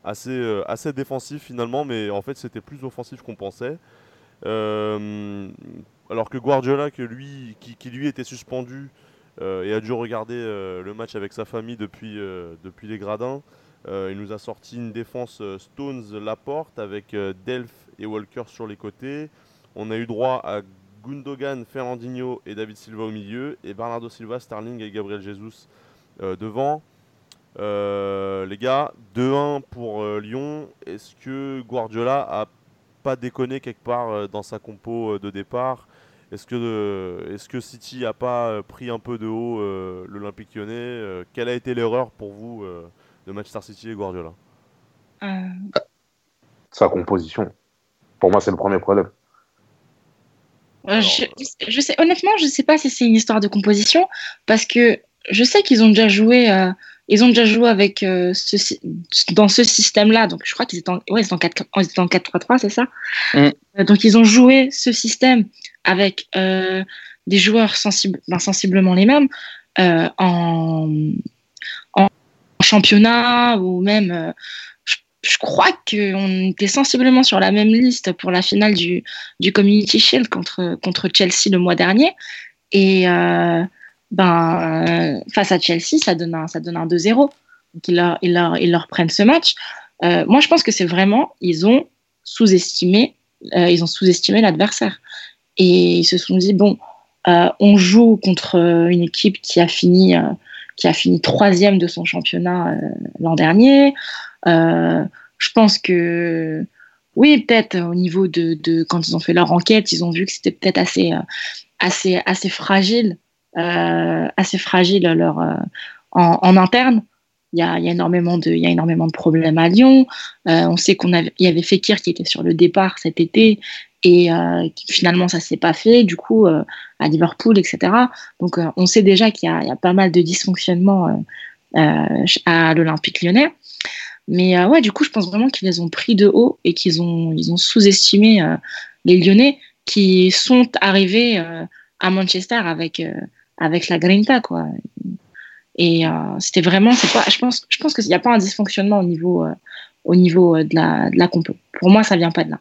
Speaker 3: assez, assez défensif finalement, mais en fait c'était plus offensif qu'on pensait. Alors que Guardiola, que lui, qui, lui était suspendu et a dû regarder euh, le match avec sa famille depuis, euh, depuis les gradins, euh, il nous a sorti une défense euh, Stones Laporte avec euh, Delph et Walker sur les côtés. on a eu droit à Gundogan, Fernandinho et David Silva au milieu, et Bernardo Silva, Starling et Gabriel Jesus euh, devant. Euh, les gars, 2-1 pour euh, Lyon. Est-ce que Guardiola a pas déconné quelque part dans sa compo de départ? Est-ce que, est que City a pas pris un peu de haut l'Olympique lyonnais Quelle a été l'erreur pour vous de Manchester City et Guardiola?
Speaker 5: Sa composition. Pour moi, c'est le premier problème.
Speaker 6: je, je, sais, honnêtement, je ne sais pas si c'est une histoire de composition, parce que je sais qu'ils ont déjà joué, euh, ils ont déjà joué avec euh, ce, dans ce système-là. Donc, je crois qu'ils étaient en, ouais, en 4-3-3, c'est ça? Mm. euh, Donc, ils ont joué ce système avec des joueurs sensibles, ben, sensiblement les mêmes en, en, championnat ou même. Je, je, crois qu'on était sensiblement sur la même liste pour la finale du, du Community Shield contre, contre Chelsea le mois dernier. Et ben, euh, face à Chelsea, ça donne un, ça donne un 2-0. Donc, ils leur, ils, leur, prennent ce match. Euh, moi, je pense que c'est vraiment, ils ont sous-estimé, euh, ils ont sous-estimé l'adversaire. Et ils se sont dit, bon, on joue contre une équipe qui a fini, qui a fini troisième de son championnat l'an dernier. je pense que, oui, peut-être au niveau de, quand ils ont fait leur enquête, ils ont vu que c'était peut-être assez, assez, assez fragile euh, assez fragile leur, euh, en, interne. Il y, a, il y, a énormément de, il y a énormément de problèmes à Lyon. Euh, on sait qu'on avait, il y avait Fekir qui était sur le départ cet été et euh, finalement ça s'est pas fait. Du coup, euh, à Liverpool, etc. Donc, on sait déjà qu'il y, y, a pas mal de dysfonctionnements à l'Olympique Lyonnais. Mais ouais, du coup, je pense vraiment qu'ils les ont pris de haut et qu'ils ont, ils ont sous-estimé les Lyonnais qui sont arrivés à Manchester avec avec la grinta, quoi. Et euh, c'était vraiment, c'est pas, je pense, je pense qu'il n'y a pas un dysfonctionnement au niveau, euh, au niveau euh, de la, de la compo. Pour moi, ça vient pas de là.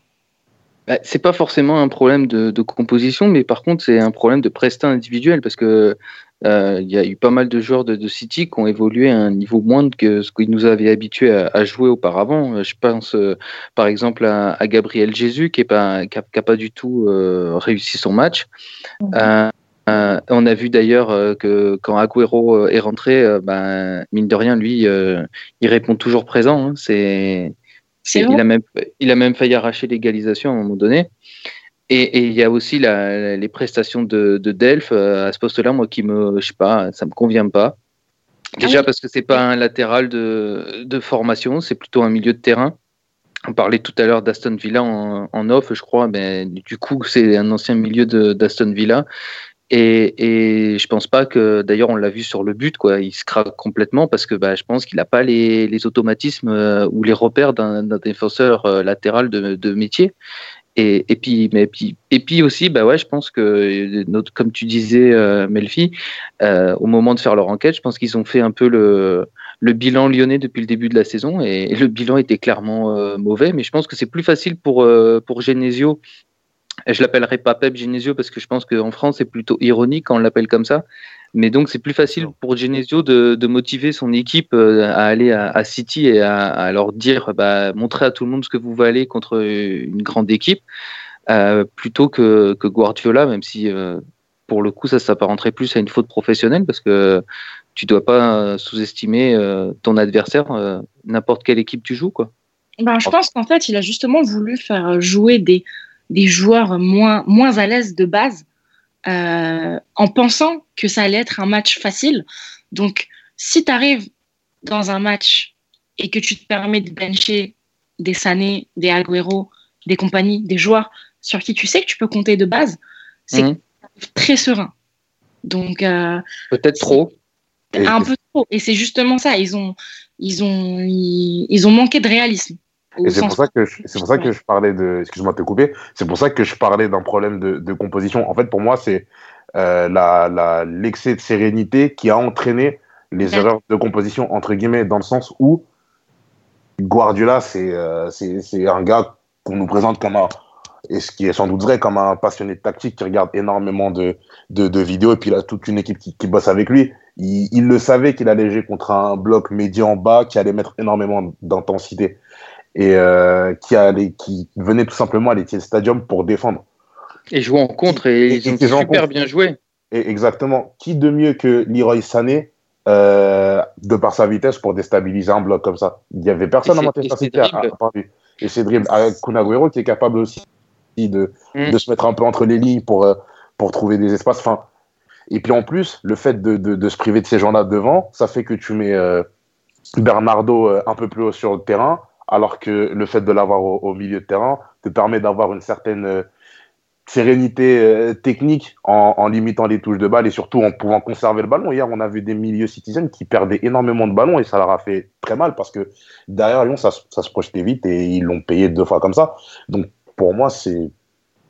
Speaker 4: Bah, c'est pas forcément un problème de, de, composition, mais par contre, c'est un problème de prestat individuel parce que il y a eu pas mal de joueurs de, de, City qui ont évolué à un niveau moindre que ce qu'ils nous avaient habitués à, à, jouer auparavant. Je pense par exemple à, à, Gabriel Jésus qui n'a pas, qui a, pas du tout réussi son match. Euh, on a vu d'ailleurs euh, que quand Agüero euh, est rentré, ben, mine de rien, lui, il répond toujours présent. Hein. C'est, il, a même, il a même failli arracher l'égalisation à un moment donné. Et, il y a aussi les prestations de, de Delph à ce poste-là, moi qui me, je sais pas, ça me convient pas. Déjà parce que c'est pas un latéral de, de formation, c'est plutôt un milieu de terrain. On parlait tout à l'heure d'Aston Villa en, en, off, je crois. Mais du coup, c'est un ancien milieu d'Aston Villa. Et, et je pense pas que, d'ailleurs, on l'a vu sur le but, quoi. Il se craque complètement parce que bah, je pense qu'il n'a pas les, automatismes euh, ou les repères d'un défenseur euh, latéral de, métier. Et, puis, mais puis, et puis aussi, bah ouais, je pense que, notre, comme tu disais, euh, Melfi, euh, au moment de faire leur enquête, je pense qu'ils ont fait un peu le, bilan lyonnais depuis le début de la saison et, le bilan était clairement mauvais. Mais je pense que c'est plus facile pour Genesio je l'appellerai pas Pep Genesio parce que je pense qu'en France c'est plutôt ironique quand on l'appelle comme ça. Mais donc c'est plus facile pour Genesio de, de, motiver son équipe euh, à aller à, City et à, leur dire, bah, montrer à tout le monde ce que vous valez contre une grande équipe, euh, plutôt que, que, Guardiola, même si euh, pour le coup ça s'apparenterait plus à une faute professionnelle parce que tu dois pas sous-estimer ton adversaire, n'importe quelle équipe tu joues quoi.
Speaker 6: Ben, je pense qu'en fait il a justement voulu faire jouer des des joueurs moins, moins à l'aise de base euh, en pensant que ça allait être un match facile. Donc, si tu arrives dans un match et que tu te permets de bencher des Sané, des Agüero, des compagnies, des joueurs sur qui tu sais que tu peux compter de base, c'est mmh. très serein. Donc, euh,
Speaker 4: peut-être trop.
Speaker 6: Un peu trop. Et c'est justement ça. Ils ont, ils ont, ils ont manqué de réalisme.
Speaker 5: Et c'est pour ça que je, c'est pour ça que je parlais de, excuse-moi de te couper, c'est pour ça que je parlais d'un problème de, de, composition. En fait, pour moi, c'est euh, la, la, l'excès de sérénité qui a entraîné les erreurs de composition entre guillemets, dans le sens où Guardiola, c'est, euh, c'est un gars qu'on nous présente comme un, et ce qui est sans doute vrai, comme un passionné de tactique qui regarde énormément de, de, de vidéos, et puis il a toute une équipe qui, qui bosse avec lui. Il, il le savait qu'il allait jouer contre un bloc médian bas qui allait mettre énormément d'intensité et euh, qui, allait, qui venait tout simplement à l'Etihad Stadium pour défendre.
Speaker 4: Et jouer en contre, et,
Speaker 5: Et-
Speaker 4: ils ont
Speaker 5: et- ils ont
Speaker 4: super
Speaker 5: contre.
Speaker 4: bien joué.
Speaker 5: Et exactement. Qui de mieux que Leroy Sané, euh, de par sa vitesse, pour déstabiliser un bloc comme ça? Il n'y avait personne à Manchester City à, part lui. Et ses dribbles. Avec Kun Agüero, qui est capable aussi de,
Speaker 4: Mm.
Speaker 5: de se mettre un peu entre les lignes pour, euh, pour trouver des espaces. Enfin, et puis en plus, le fait de, de, de se priver de ces gens-là devant, ça fait que tu mets euh, Bernardo un peu plus haut sur le terrain, alors que le fait de l'avoir au, au milieu de terrain te permet d'avoir une certaine euh, sérénité euh, technique en, en limitant les touches de balle et surtout en pouvant conserver le ballon. Hier, on a vu des milieux citizens qui perdaient énormément de ballons et ça leur a fait très mal parce que derrière Lyon, ça, se- ça se projetait vite et ils l'ont payé deux fois comme ça. Donc pour moi, c'est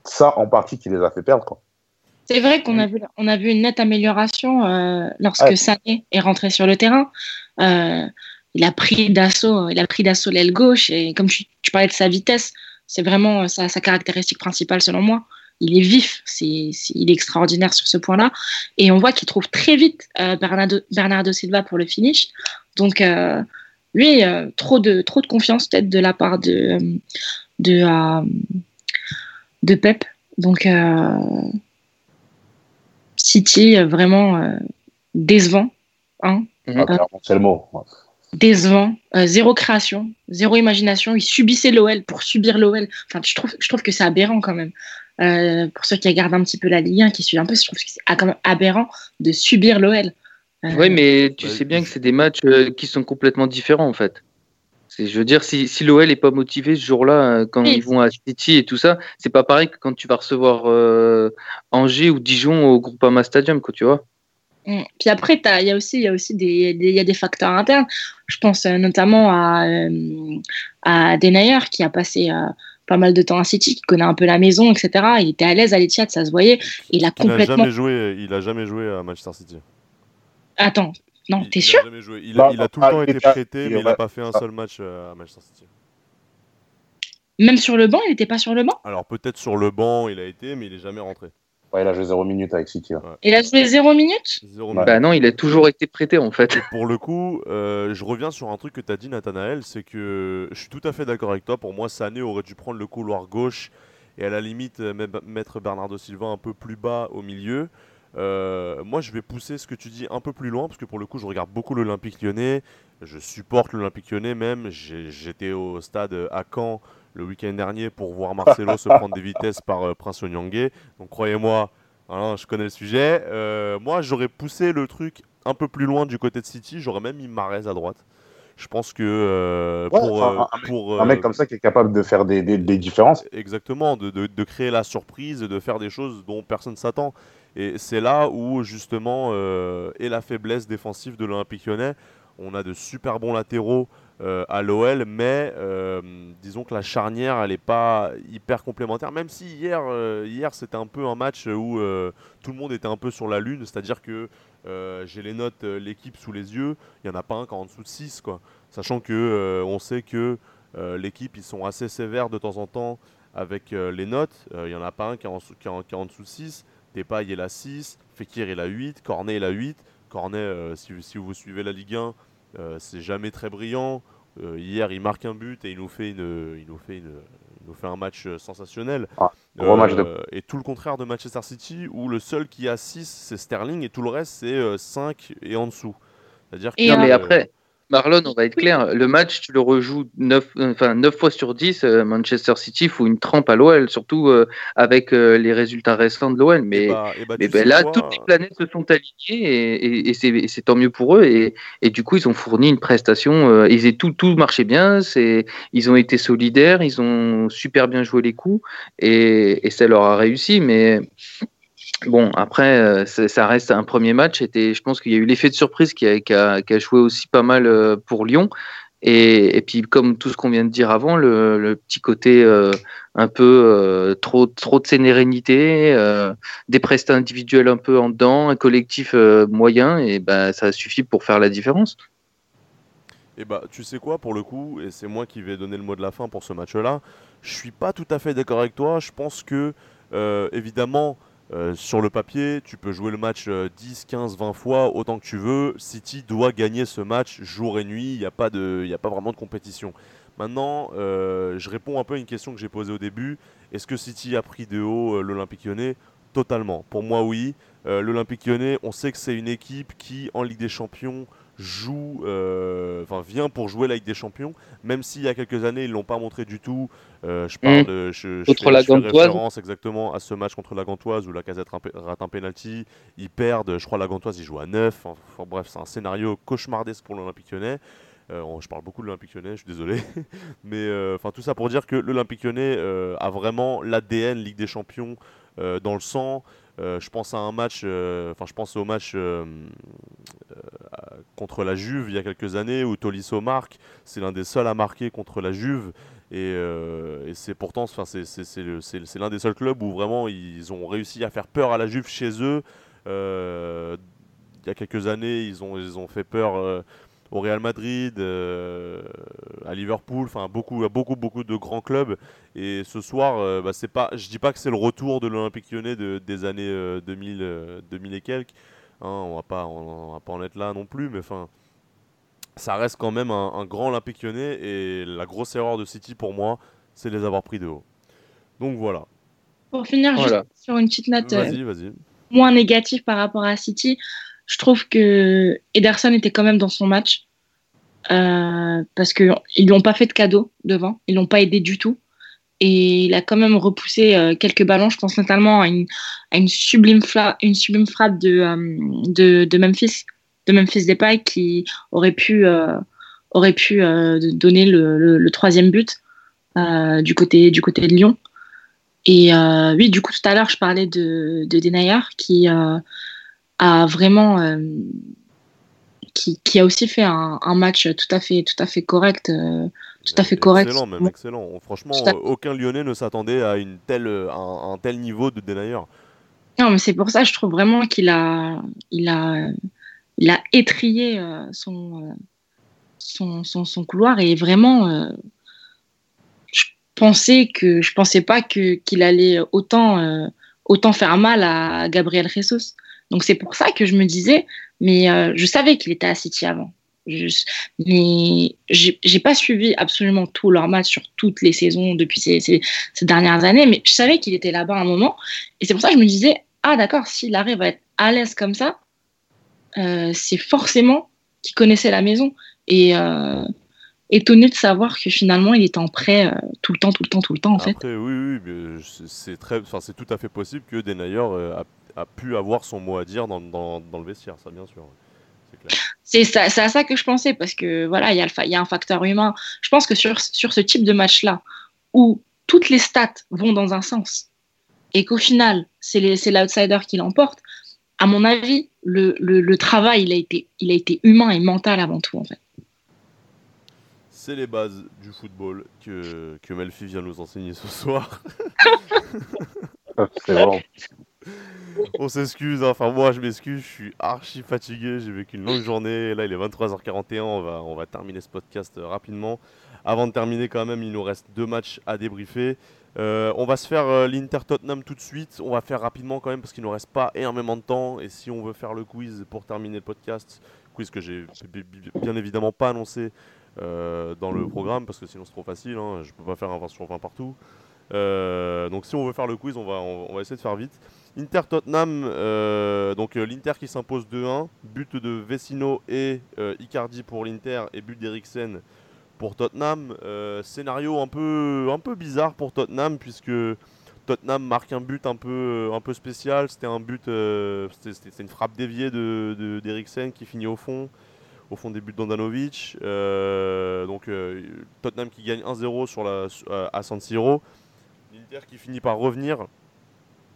Speaker 5: ça en partie qui les a fait perdre. quoi.
Speaker 6: C'est vrai qu'on a vu, on a vu une nette amélioration euh, lorsque
Speaker 5: Ouais.
Speaker 6: Sané est rentré sur le terrain. Euh, il a pris d'assaut, il a pris d'assaut l'aile gauche et comme tu, parlais de sa vitesse, c'est vraiment sa, sa caractéristique principale selon moi. Il est vif, c'est- il est extraordinaire sur ce point-là et on voit qu'il trouve très vite euh, Bernardo, Silva pour le finish. Donc euh, lui, euh, trop de trop de confiance peut-être de la part de de euh, Pep. Donc euh, City, euh, vraiment euh, décevant. Hein,
Speaker 5: Ah, c'est le mot.
Speaker 6: Décevant. Euh, zéro création, zéro imagination. Il subissait l'OL pour subir l'OL. Enfin, je trouve, je trouve que c'est aberrant quand même. Euh, pour ceux qui regardent un petit peu la Ligue 1, qui suivent un peu, je trouve que c'est ah, quand même aberrant de subir l'OL. Euh,
Speaker 4: Oui, mais tu sais bien que c'est des matchs euh, qui sont complètement différents en fait. C'est, je veux dire, si, si l'OL est pas motivé ce jour-là, quand
Speaker 6: Oui.
Speaker 4: ils vont à City et tout ça, c'est pas pareil que quand tu vas recevoir euh, Angers ou Dijon au Groupama Stadium, quoi, tu vois.
Speaker 6: Mm. Puis après, il y a aussi, il y a aussi des, des- il y a des facteurs internes. Je pense euh, notamment à, euh, à Denayer qui a passé euh, pas mal de temps à City, qui connaît un peu la maison, etc. Il était à l'aise à l'Etihad, ça se voyait. Il a
Speaker 3: Il a
Speaker 6: complètement.
Speaker 3: jamais joué, il a jamais joué à Manchester City.
Speaker 6: Attends, non, t'es
Speaker 3: il a
Speaker 6: sûr?
Speaker 3: jamais joué. Il,
Speaker 5: Bah,
Speaker 3: a, il a tout
Speaker 5: ah,
Speaker 3: le temps
Speaker 5: il
Speaker 3: été prêté,
Speaker 5: il-
Speaker 3: mais il n'a pas fait un
Speaker 5: ça.
Speaker 3: seul match à Manchester City.
Speaker 6: Même sur le banc, il n'était pas sur le banc?
Speaker 3: Alors peut-être sur le banc, il a été, mais il est jamais rentré.
Speaker 5: Ouais, il a joué 0 minutes avec City. ouais.
Speaker 6: Il a joué zéro minute.
Speaker 3: Zéro
Speaker 5: Ouais.
Speaker 3: minute.
Speaker 4: Bah non, il a toujours été prêté en fait.
Speaker 3: Et pour le coup, euh, je reviens sur un truc que tu as dit, Nathanaël, c'est que je suis tout à fait d'accord avec toi. Pour moi, Sané aurait dû prendre le couloir gauche et à la limite euh, mettre Bernardo Silva un peu plus bas au milieu. Euh, moi, je vais pousser ce que tu dis un peu plus loin parce que pour le coup, je regarde beaucoup l'Olympique lyonnais. Je supporte l'Olympique lyonnais même. J'ai- J'étais au stade à Caen le week-end dernier pour voir Marcelo se prendre des vitesses par euh, Prince Onyangé. Donc croyez-moi, voilà, je connais le sujet. Euh, moi, j'aurais poussé le truc un peu plus loin du côté de City. J'aurais même mis Marez à droite. Je pense que euh,
Speaker 5: Ouais,
Speaker 3: pour,
Speaker 5: un- mec-
Speaker 3: pour
Speaker 5: Un mec comme ça qui est capable de faire des, des, des différences.
Speaker 3: Exactement, de, de- de créer la surprise de faire des choses dont personne s'attend. Et c'est là où justement euh, est la faiblesse défensive de l'Olympique lyonnais. On a de super bons latéraux euh, à l'OL, mais euh, disons que la charnière, elle n'est pas hyper complémentaire. Même si hier, euh, hier c'était un peu un match où tout le monde était un peu sur la lune, c'est-à-dire que j'ai les notes, l'équipe sous les yeux, il n'y en a pas un qui est en dessous de 6, quoi. Sachant que on sait que l'équipe, ils sont assez sévères de temps en temps avec les notes. Il n'y en a pas un qui est en, en- dessous de 6. Depay, il a 6. Fekir, il a 8. Cornet, il a 8. Cornet, si, si vous suivez la Ligue 1, euh, c'est jamais très brillant. Euh, hier, il marque un but et il nous fait, une, il nous fait, une, il nous fait un match euh, sensationnel.
Speaker 5: Ah, gros match de-
Speaker 3: Et tout le contraire de Manchester City, où le seul qui a 6, c'est Sterling, et tout le reste, c'est euh, 5 et en dessous. C'est-à-dire
Speaker 6: Et
Speaker 3: que,
Speaker 4: non, mais
Speaker 3: euh,
Speaker 4: après, Marlon, on va être clair, le match, tu le rejoues 9, enfin, 9 fois sur 10, euh, Manchester City faut une trempe à l'OL, surtout euh, avec euh, les résultats récents de l'OL.
Speaker 3: eh
Speaker 4: Mais,
Speaker 3: bah- eh bah,
Speaker 4: mais
Speaker 3: tu
Speaker 4: ben là,
Speaker 3: quoi,
Speaker 4: toutes les planètes se sont alignées et, et- et c'est- tant mieux pour eux. Et, et du coup, ils ont fourni une prestation. euh, ils aient tout, tout marchait bien. C'est, ils ont été solidaires. Ils ont super bien joué les coups et, et ça leur a réussi. Mais bon, après, euh, ça reste un premier match. Je pense qu'il y a eu l'effet de surprise qui a, joué aussi pas mal euh, pour Lyon. Et, puis, comme tout ce qu'on vient de dire avant, le, petit côté euh, un peu trop, trop de sérénité, des prestats individuels un peu en dedans, un collectif moyen, et ben ça suffit pour faire la différence.
Speaker 3: Et bah, tu sais quoi, pour le coup, et c'est moi qui vais donner le mot de la fin pour ce match-là, je suis pas tout à fait d'accord avec toi. Je pense que, évidemment, euh, sur le papier, tu peux jouer le match euh, 10, 15, 20 fois, autant que tu veux. City doit gagner ce match jour et nuit, il n'y a, pas vraiment de compétition. Maintenant, euh, je réponds un peu à une question que j'ai posée au début. Est-ce que City a pris de haut euh, l'Olympique lyonnais? Totalement. Pour moi, oui. L'Olympique lyonnais, on sait que c'est une équipe qui, en Ligue des Champions, joue, euh, enfin vient pour jouer la Ligue des Champions, même s'il y a quelques années ils l'ont pas montré du tout. Euh, je parle,
Speaker 4: Mm.
Speaker 3: de- je, je
Speaker 4: Contre
Speaker 3: fais,
Speaker 4: la
Speaker 3: je fais référence exactement à ce match contre la Gantoise où la Casette rate un penalty, ils perdent, je crois la Gantoise ils jouent à 9, enfin, bref c'est un scénario cauchemardesque pour l'Olympique Lyonnais. Euh, je parle beaucoup de l'Olympique Lyonnais, je suis désolé, mais enfin tout ça pour dire que l'Olympique Lyonnais a vraiment l'ADN Ligue des Champions dans le sang. Euh, je pense à un match, euh, enfin je pense au match euh, contre la Juve il y a quelques années où Tolisso marque. C'est l'un des seuls à marquer contre la Juve et, c'est pourtant, enfin c'est l'un des seuls clubs où vraiment ils ont réussi à faire peur à la Juve chez eux. Il y a quelques années, ils ont ils ont fait peur. Au Real Madrid, euh, à Liverpool, enfin beaucoup, à beaucoup, beaucoup de grands clubs. Et ce soir, euh, bah, c'est pas, je dis pas que c'est le retour de l'Olympique Lyonnais de- des années euh, 2000, euh, 2000 et quelques. Hein, on va pas, on, va pas en être là non plus, mais enfin, ça reste quand même un, un grand Olympique Lyonnais. Et la grosse erreur de City pour moi, c'est de les avoir pris de haut. Donc voilà.
Speaker 6: Pour finir, juste sur une petite note euh,
Speaker 3: Vas-y, vas-y.
Speaker 6: moins négative par rapport à City, je trouve que Ederson était quand même dans son match. Euh, parce qu'ils ne lui pas fait de cadeau devant, ils l'ont pas aidé du tout. Et il a quand même repoussé euh, quelques ballons, je pense notamment à une, sublime, frappe de, euh, de, Memphis, de Memphis Depay qui aurait pu, donner le, troisième but du, côté, de Lyon. Et oui, du coup, tout à l'heure, je parlais de, de Denayer qui a vraiment. euh, qui, qui a aussi fait un, un match tout à fait, tout à fait correct. euh, tout à fait correct.
Speaker 3: Excellent, même excellent. Franchement,
Speaker 6: à-
Speaker 3: aucun Lyonnais ne s'attendait à une telle, un, un tel niveau de Denayer.
Speaker 6: Non, mais c'est pour ça, je trouve vraiment qu'il a, il a, il a étrié euh, son, son, son, son couloir et vraiment, je pensais que, je pensais pas que qu'il allait autant, autant faire mal à Gabriel Jesus. Donc c'est pour ça que je me disais, mais euh, je savais qu'il était à City avant. Je- mais j'ai pas suivi absolument tous leurs matchs sur toutes les saisons depuis ces, dernières années, mais je savais qu'il était là-bas un moment. Et c'est pour ça que je me disais, ah d'accord, s'il arrive à être à l'aise comme ça, euh, c'est forcément qu'il connaissait la maison. Et euh, étonné de savoir que finalement il était en prêt tout le temps, tout le temps, tout le temps en fait.
Speaker 3: Oui, oui, c'est- c'est tout à fait possible que Denayer a, pu avoir son mot à dire dans, dans, dans le vestiaire, ça bien sûr. C'est
Speaker 6: ça- à ça que je pensais parce que voilà, il y, y a un facteur humain. Je pense que sur, sur ce type de match-là, où toutes les stats vont dans un sens et qu'au final, c'est les- c'est l'outsider qui l'emporte, à mon avis, le, le, le travail, il a, été, il a été humain et mental avant tout en fait.
Speaker 3: C'est les bases du football que, que Melfi vient nous enseigner ce soir.
Speaker 5: C'est vraiment.
Speaker 3: On s'excuse, hein. enfin moi je m'excuse, je suis archi fatigué, j'ai vécu une longue journée, là il est 23h41, on va, on va terminer ce podcast euh, rapidement. Avant de terminer quand même, il nous reste deux matchs à débriefer. Euh, on va se faire euh, l'Inter Tottenham tout de suite, on va faire rapidement quand même parce qu'il nous reste pas énormément de temps et si on veut faire le quiz pour terminer le podcast, quiz que j'ai bien évidemment pas annoncé dans le programme parce que sinon c'est trop facile, hein, je peux pas faire un 20 sur 20 partout. Donc si on veut faire le quiz, on va, on va essayer de faire vite. Inter Tottenham, euh, donc euh, l'Inter qui s'impose 2-1, but de Vecino et euh, Icardi pour l'Inter et but d'Eriksen pour Tottenham. Scénario un peu, bizarre pour Tottenham puisque Tottenham marque un but un peu, spécial. C'était un but, c'était- une frappe déviée de, de- d'Eriksen qui finit au fond, au fond des buts d'Andanovic. Donc Tottenham qui gagne 1-0 sur la, à San Siro. L'Inter qui finit par revenir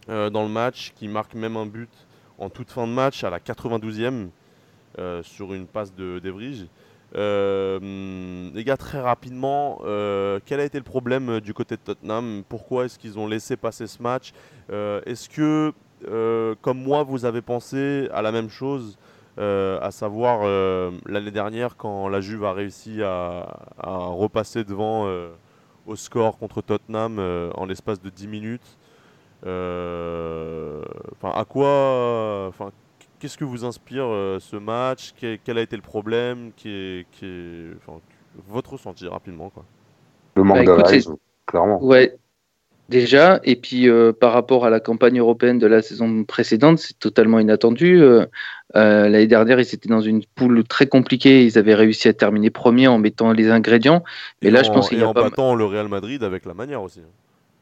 Speaker 3: dans le match, qui marque même un but en toute fin de match à la 92e euh, sur une passe de d'Evrig. Euh, les gars, très rapidement, euh, quel a été le problème euh, du côté de Tottenham? Pourquoi est-ce qu'ils ont laissé passer ce match? Euh, Est-ce que, euh, comme moi, vous avez pensé à la même chose euh, à savoir euh, l'année dernière quand la Juve a réussi à, à repasser devant euh, au score contre Tottenham euh, en l'espace de 10 minutes? euh, Enfin, à quoi Enfin, qu'est-ce que vous inspire euh, ce match? Quel, quel a été le problème? Qui est, Votre ressenti rapidement, quoi.
Speaker 5: manque
Speaker 4: Bah,
Speaker 5: de clairement.
Speaker 4: Ouais, déjà. Et puis euh, par rapport à la campagne européenne de la saison précédente, c'est totalement inattendu. Euh, euh, L'année dernière, ils étaient dans une poule très compliquée. Ils avaient réussi à terminer premier en mettant les ingrédients. Mais
Speaker 3: Et
Speaker 4: là,
Speaker 3: en,
Speaker 4: je pense qu'il y a
Speaker 3: en
Speaker 4: pas.
Speaker 3: battant le Real Madrid avec la manière aussi.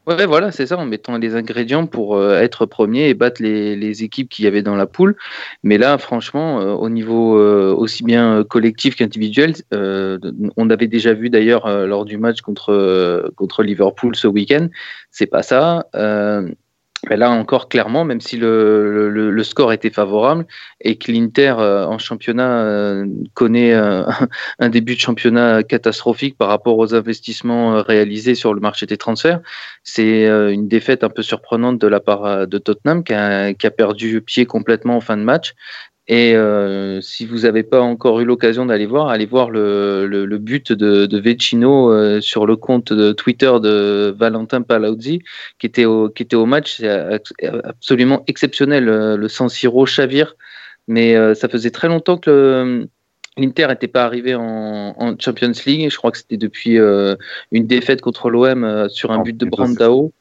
Speaker 4: Ouais, voilà, c'est ça, en mettant les ingrédients pour euh, être premier et battre les, équipes qu'il y avait dans la poule. Mais là, franchement, euh, au niveau euh, aussi bien collectif qu'individuel, on avait déjà vu d'ailleurs lors du match contre, contre Liverpool ce week-end, c'est pas ça. Là encore, clairement, même si le, score était favorable et que l'Inter euh, en championnat euh, connaît euh, un début de championnat catastrophique par rapport aux investissements réalisés sur le marché des transferts, c'est une défaite un peu surprenante de la part de Tottenham qui a perdu pied complètement en fin de match. Et euh, si vous n'avez pas encore eu l'occasion d'aller voir, allez voir le, le, le but de, de Vecino euh, sur le compte de Twitter de Valentin Palazzi qui était au, qui était au match. C'est absolument exceptionnel. euh, Le San Siro chavire, mais euh, ça faisait très longtemps que l'Inter n'était pas arrivé en, en Champions League. Je crois que c'était depuis euh, une défaite contre l'OM euh, sur un
Speaker 5: En
Speaker 4: but de Brandao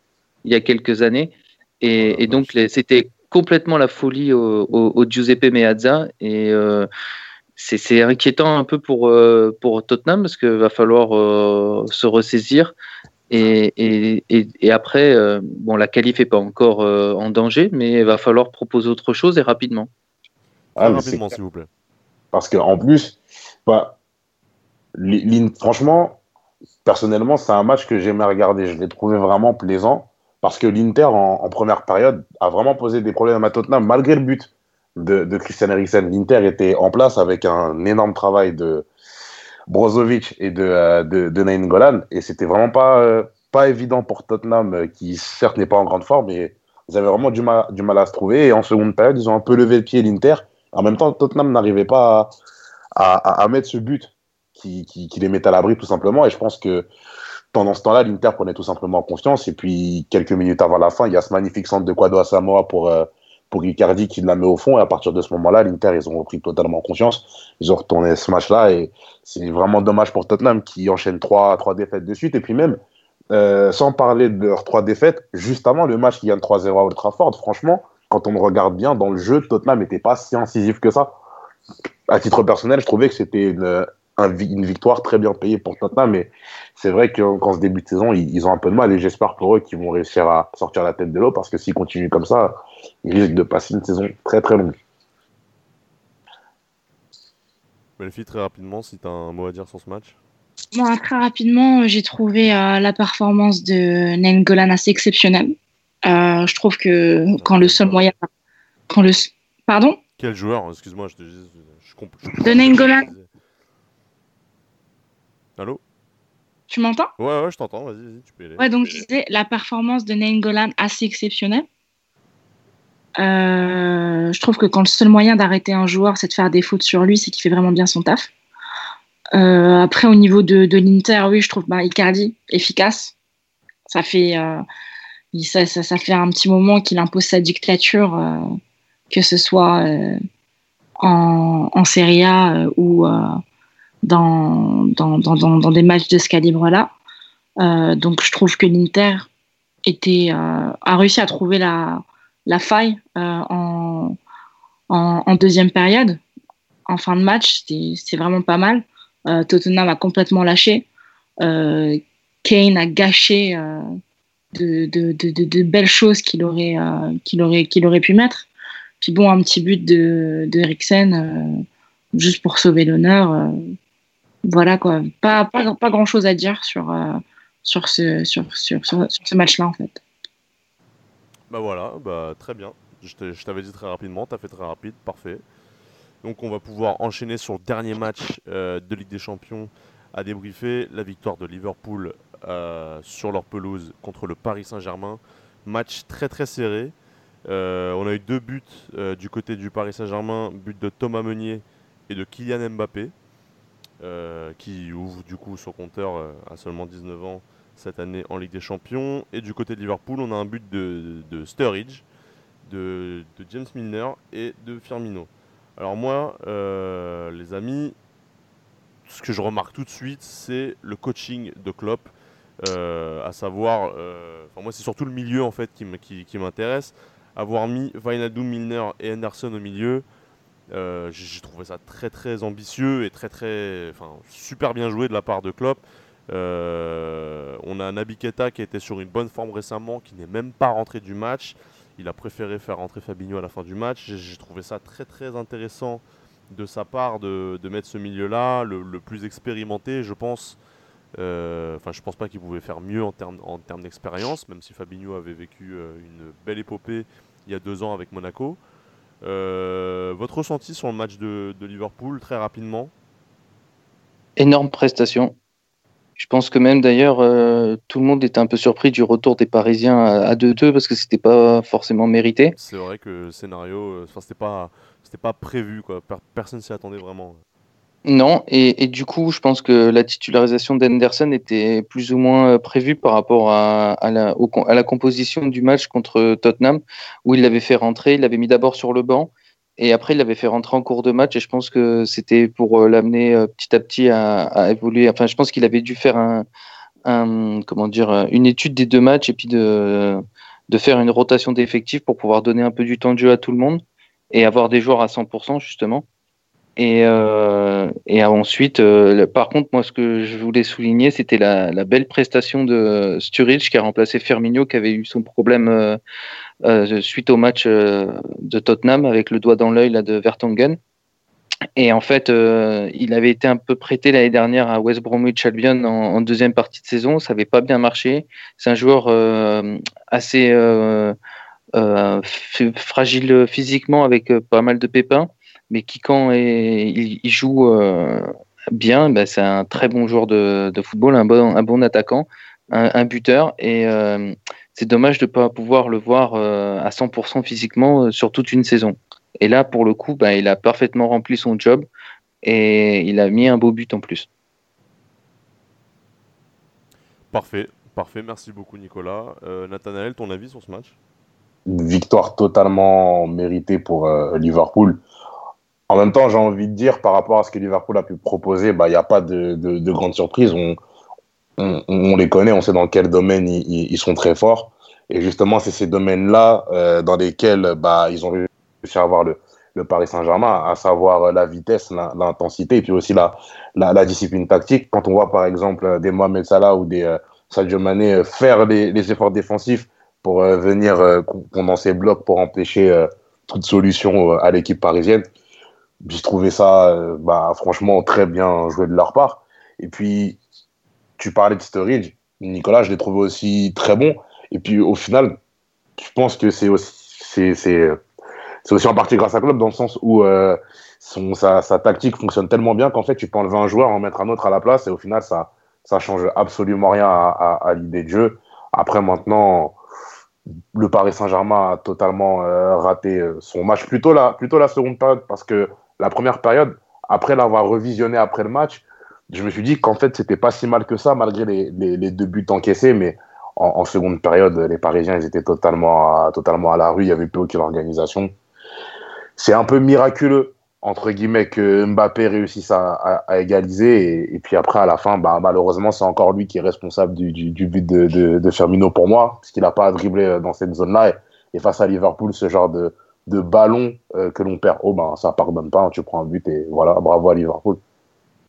Speaker 4: il y a quelques années. Et, et donc, c'était complètement la folie au, au- au Giuseppe Meazza. Et euh, c'est inquiétant un peu pour, euh, pour Tottenham parce qu'il va falloir euh, se ressaisir. Et, et, et, et après, euh, bon, la qualif n'est pas encore euh, en danger, mais il va falloir proposer autre chose et rapidement.
Speaker 5: Ah,
Speaker 3: rapidement, s'il vous plaît.
Speaker 5: Parce qu'en plus, bah, franchement, personnellement, c'est un match que j'aimais regarder. Je l'ai trouvé vraiment plaisant parce que l'Inter, en, première période, a vraiment posé des problèmes à Tottenham malgré le but de, Christian Eriksen. L'Inter était en place avec un énorme travail de Brozovic et de, euh, de, de Nainggolan et c'était vraiment pas, euh, pas évident pour Tottenham, euh, qui certes n'est pas en grande forme, mais ils avaient vraiment du mal, du mal à se trouver. Et en seconde période, ils ont un peu levé le pied, l'Inter. En même temps, Tottenham n'arrivait pas à, à, à mettre ce but qui, qui, qui les met à l'abri tout simplement. Et je pense que pendant ce temps-là, l'Inter prenait tout simplement confiance. Et puis, quelques minutes avant la fin, il y a ce magnifique centre de Quado à Samoa pour, euh, pour Icardi qui la met au fond. Et à partir de ce moment-là, l'Inter, ils ont repris totalement confiance. Ils ont retourné ce match-là. Et c'est vraiment dommage pour Tottenham qui enchaîne trois, trois défaites de suite. Et puis même, euh, sans parler de leurs trois défaites, juste avant le match qui gagne 3-0 à Old Trafford, franchement, quand on regarde bien, dans le jeu, Tottenham n'était pas si incisif que ça. À titre personnel, je trouvais que c'était une, un une victoire très bien payée pour Tottenham, mais c'est vrai que- qu'en ce début de saison, ils, ils ont un peu de mal et j'espère pour eux qu'ils vont réussir à sortir la tête de l'eau parce que s'ils continuent comme ça, ils risquent de passer une saison très très longue.
Speaker 3: Belfi, très rapidement, si tu as un mot à dire sur ce match.
Speaker 6: Moi, très rapidement, j'ai trouvé euh, la performance de Nengolan assez exceptionnelle. Euh, je trouve que quand le seul moyen. Quand le... Pardon?
Speaker 3: Quel joueur? Excuse-moi, je te dis. Je
Speaker 6: De Nainggolan.
Speaker 3: Allô?
Speaker 6: Tu m'entends?
Speaker 3: Ouais, ouais, je t'entends, vas-y, vas-y, tu peux y aller.
Speaker 6: Ouais, donc je disais la performance de Nainggolan assez exceptionnelle. Euh, je trouve que quand le seul moyen d'arrêter un joueur, c'est de faire des fautes sur lui, c'est qu'il fait vraiment bien son taf. Euh, après, au niveau de, de l'Inter, oui, je trouve bah, Icardi efficace. Ça fait, euh, ça, ça, ça fait un petit moment qu'il impose sa dictature, que ce soit en, en Serie A ou dans, dans, dans, dans, des matchs de ce calibre-là. Euh, donc, je trouve que l'Inter euh, a réussi à trouver la, la faille euh, en, en, deuxième période. En fin de match, c'était vraiment pas mal. Tottenham a complètement lâché. Kane a gâché de, de, de, belles choses qu'il aurait, qu'il aurait, qu'il aurait pu mettre. Puis bon, un petit but de, de Eriksen, juste pour sauver l'honneur. Voilà quoi. Pas, pas, pas grand chose à dire sur, euh, sur ce, sur, sur, sur, ce match-là en fait.
Speaker 3: Bah voilà, bah très bien. Je t'avais dit très rapidement, t'as fait très rapide, parfait. Donc on va pouvoir enchaîner sur le dernier match euh, de Ligue des Champions à débriefer la victoire de Liverpool euh, sur leur pelouse contre le Paris Saint-Germain. Match très très serré. On a eu deux buts du côté du Paris Saint-Germain, but de Thomas Meunier et de Kylian Mbappé, euh, qui ouvre du coup son compteur euh, à seulement 19 ans cette année en Ligue des Champions. Et du côté de Liverpool, on a un but de, de Sturridge, de, James Milner et de Firmino. Alors moi, euh, les amis, ce que je remarque tout de suite, c'est le coaching de Klopp. à savoir, euh, moi c'est surtout le milieu en fait qui, m'intéresse. Avoir mis Wijnaldum, Milner et Henderson au milieu, euh, j'ai trouvé ça très très ambitieux et très très, enfin super bien joué de la part de Klopp. on a Naby Keita qui était sur une bonne forme récemment, qui n'est même pas rentré du match. Il a préféré faire rentrer Fabinho à la fin du match. J'ai trouvé ça très très intéressant de sa part de, mettre ce milieu-là, le, plus expérimenté, je pense, euh, enfin, je pense pas qu'il pouvait faire mieux en termes en d'expérience, même si Fabinho avait vécu euh, une belle épopée il y a deux ans avec Monaco. Euh, votre ressenti sur le match de, Liverpool, très rapidement
Speaker 4: Énorme prestation. Je pense que même d'ailleurs, tout le monde était un peu surpris du retour des Parisiens à 2-2 parce que c'était pas forcément mérité.
Speaker 3: C'est vrai que le scénario, enfin, c'était pas, c'était pas prévu, quoi. Personne s'y attendait vraiment.
Speaker 4: Non, et, du coup, je pense que la titularisation d'Henderson était plus ou moins euh, prévue par rapport à, la, à, la, composition du match contre Tottenham, où il l'avait fait rentrer, il l'avait mis d'abord sur le banc, et après il l'avait fait rentrer en cours de match, et je pense que c'était pour euh, l'amener euh, petit à petit à, évoluer. Enfin, je pense qu'il avait dû faire un, comment dire, une étude des deux matchs, et puis de, de faire une rotation d'effectifs pour pouvoir donner un peu du temps de jeu à tout le monde, et avoir des joueurs à 100%, justement. Et, euh, et ensuite, euh, par contre, moi, ce que je voulais souligner, c'était la, belle prestation de Sturridge qui a remplacé Firmino, qui avait eu son problème euh, suite au match de Tottenham avec le doigt dans l'œil de Vertonghen. Et en fait, il avait été un peu prêté l'année dernière à West Bromwich Albion en, deuxième partie de saison. Ça n'avait pas bien marché. C'est un joueur assez fragile physiquement avec pas mal de pépins mais qui quand il, joue euh, bien, bah, c'est un très bon joueur de, football, un bon, un bon attaquant, un, buteur, et euh, c'est dommage de ne pas pouvoir le voir euh, à 100% physiquement sur toute une saison. Et là, pour le coup, bah, il a parfaitement rempli son job et il a mis un beau but en plus.
Speaker 3: Parfait, parfait. Merci beaucoup, Nicolas. Nathanaël, ton avis sur ce match?
Speaker 5: Victoire totalement méritée pour Liverpool. En même temps, j'ai envie de dire, par rapport à ce que Liverpool a pu proposer, bah, il n'y a pas de, de, grande surprise. On, on, les connaît, on sait dans quel domaine ils, sont très forts. Et justement, c'est ces domaines-là euh, dans lesquels bah, ils ont réussi à avoir le, le Paris Saint-Germain, à savoir la vitesse, l'intensité et puis aussi la, la, discipline tactique. Quand on voit par exemple des Mohamed Salah ou des euh, Sadio Mané euh, faire les, efforts défensifs pour venir condenser ces blocs pour empêcher toute solution à l'équipe parisienne, j'ai trouvé ça, euh, bah, franchement, très bien joué de leur part. Et puis, tu parlais de Sturridge. Nicolas, je l'ai trouvé aussi très bon. Et puis, au final, je pense que c'est aussi, c'est, c'est, c'est aussi en partie grâce à Klopp, dans le sens où euh, son, sa, sa, tactique fonctionne tellement bien qu'en fait, tu peux enlever un joueur, en mettre un autre à la place, et au final, ça, ça change absolument rien à l'idée de jeu. Après, maintenant, le Paris Saint-Germain a totalement euh, raté son match. Plutôt la, plutôt la seconde période, parce que la première période, après l'avoir revisionné après le match, je me suis dit qu'en fait, c'était pas si mal que ça, malgré les, deux buts encaissés. Mais en, seconde période, les Parisiens, ils étaient totalement à, totalement à la rue. Il n'y avait plus aucune organisation. C'est un peu miraculeux, entre guillemets, que Mbappé réussisse à, égaliser. Et, puis après, à la fin, bah, malheureusement, c'est encore lui qui est responsable du, but de, de, Firmino pour moi, puisqu'il n'a pas à dribbler dans cette zone-là. et, face à Liverpool, ce genre de, de ballon euh, que l'on perd, oh ben ça pardonne pas, tu prends un but et voilà, bravo à Liverpool.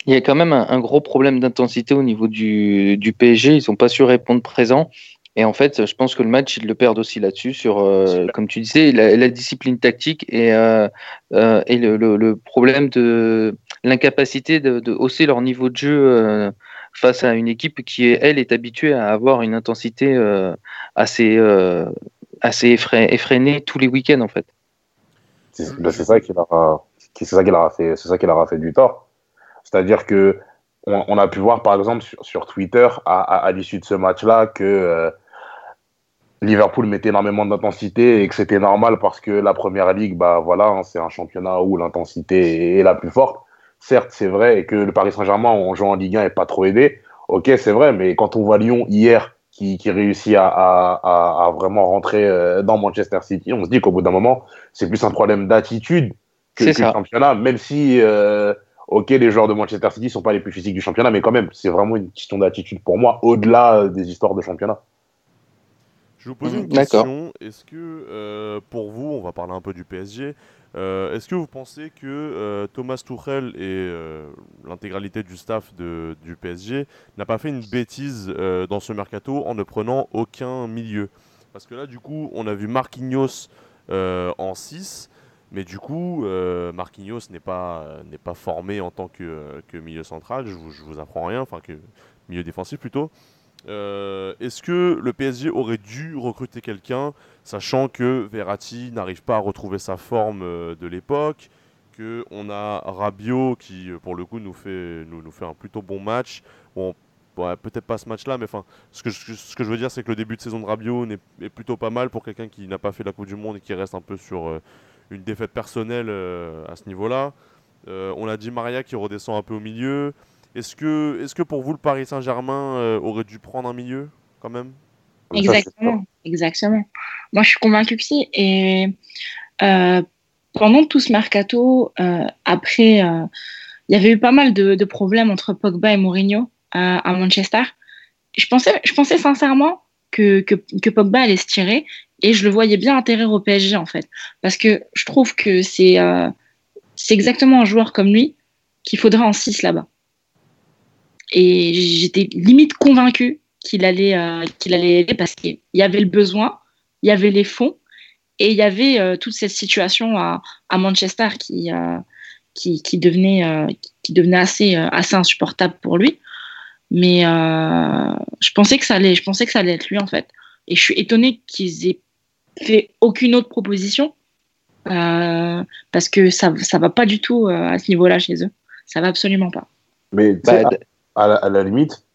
Speaker 4: Il y a quand même un, gros problème d'intensité au niveau du, du PSG, ils sont pas su répondre présent. Et en fait, je pense que le match, ils le perdent aussi là-dessus, sur, euh, comme tu disais, la, discipline tactique et, euh, et le, le, problème de l'incapacité de, de, hausser leur niveau de jeu face à une équipe qui, elle, est habituée à avoir une intensité assez, assez effrénée tous les week-ends, en fait.
Speaker 5: C'est ça qui leur a, c'est ça qui leur a fait, c'est ça qui leur a fait du tort. C'est-à-dire que on, a pu voir par exemple sur, Twitter à, à, l'issue de ce match-là que euh, Liverpool mettait énormément d'intensité et que c'était normal parce que la première ligue, bah voilà, hein, c'est un championnat où l'intensité est la plus forte. Certes, c'est vrai et que le Paris Saint-Germain en jouant en Ligue 1 n'est pas trop aidé. Ok, c'est vrai, mais quand on voit Lyon hier qui, qui réussit à, à, à, vraiment rentrer euh, dans Manchester City, on se dit qu'au bout d'un moment, c'est plus un problème d'attitude que, que le championnat, même si euh, ok, les joueurs de Manchester City sont pas les plus physiques du championnat, mais quand même, c'est vraiment une question d'attitude pour moi, au-delà euh, des histoires de championnat.
Speaker 3: Je vous pose une
Speaker 4: D'accord.
Speaker 3: question. Est-ce que euh, pour vous, on va parler un peu du PSG, euh, est-ce que vous pensez que euh, Thomas Tuchel et l'intégralité du staff de- du PSG n'a pas fait une bêtise dans ce mercato en ne prenant aucun milieu? Parce que là, du coup, on a vu Marquinhos en 6, mais du coup, Marquinhos n'est pas, n'est pas formé en tant que, que milieu central, je vous, je vous apprends rien, enfin que milieu défensif plutôt. Euh, Est-ce que le PSG aurait dû recruter quelqu'un, sachant que Verratti n'arrive pas à retrouver sa forme euh, de l'époque, que on a Rabiot qui, euh, pour le coup, nous fait, nous, nous fait un plutôt bon match. Bon, peut-être pas ce match-là, mais enfin, ce que, je- ce que je veux dire, c'est que le début de saison de Rabiot est plutôt pas mal pour quelqu'un qui n'a pas fait la Coupe du Monde et qui reste un peu sur une défaite personnelle à ce niveau-là. On a dit Maria qui redescend un peu au milieu. Est-ce que, est que pour vous, le Paris Saint-Germain euh, aurait dû prendre un milieu quand même?
Speaker 6: Exactement, exactement. Moi, je suis convaincue que si. Et euh, pendant tout ce mercato, euh, après, euh, il y avait eu pas mal de, de problèmes entre Pogba et Mourinho euh, à Manchester. Je pensais, je pensais sincèrement que, que, que Pogba allait se tirer et je le voyais bien atterrir au PSG en fait. Parce que je trouve que c'est euh, c'est exactement un joueur comme lui qu'il faudrait en 6 là-bas. Et j'étais limite convaincue qu'il allait, euh, qu'il allait aider parce qu'il y avait le besoin, il y avait les fonds et il y avait euh, toute cette situation à, à Manchester qui, euh, qui, qui, devenait, euh, qui devenait assez, euh, assez insupportable pour lui. Mais euh, je, pensais que ça allait, je pensais que ça allait être lui en fait. Et je suis étonnée qu'ils aient fait aucune autre proposition euh, parce que ça ne va pas du tout euh, à ce niveau-là chez eux. Ça va absolument pas.
Speaker 5: Mais
Speaker 4: Bah,
Speaker 5: à, la, la limite,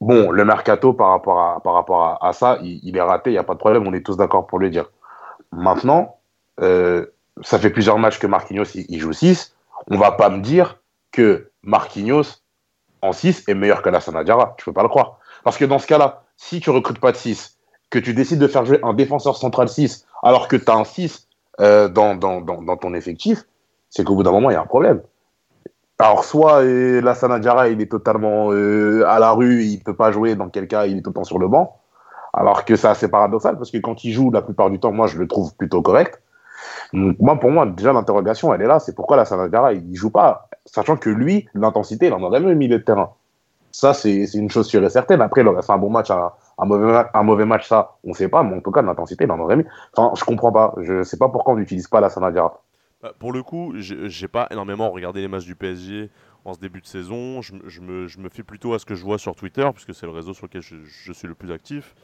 Speaker 5: bon, le mercato par rapport à, par rapport à, ça, il, est raté, il n'y a pas de problème, on est tous d'accord pour le dire. Maintenant, euh, ça fait plusieurs matchs que Marquinhos il, joue 6. On va pas me dire que Marquinhos en 6 est meilleur que Lassana Diarra. Tu peux pas le croire. Parce que dans ce cas-là, si tu recrutes pas de 6, que tu décides de faire jouer un défenseur central 6, alors que tu as un 6 euh, dans, dans, dans, dans ton effectif, c'est qu'au bout d'un moment, il y a un problème. Alors, soit euh, Lassana Diarra, il est totalement euh, à la rue, il peut pas jouer, dans quel cas il est tout le temps sur le banc. Alors que c'est assez paradoxal, parce que quand il joue, la plupart du temps, moi, je le trouve plutôt correct. Moi, pour moi, déjà, l'interrogation, elle est là. C'est pourquoi Lassana Diarra, il joue pas, sachant que lui, l'intensité, il en aurait même au milieu de terrain. Ça, c'est c'est une chose sûre et certaine. Après, il fait un bon match, un, mauvais, ma- un mauvais match, ça, on sait pas, mais en tout cas, l'intensité, il en aurait mis. Enfin, je comprends pas. Je sais pas pourquoi on n'utilise pas Lassana Diarra.
Speaker 3: Bah, Pour le coup, j'ai pas énormément regardé les matchs du PSG en ce début de saison. Je, me- je fie plutôt à ce que je vois sur Twitter, puisque c'est le réseau sur lequel je, suis le plus actif.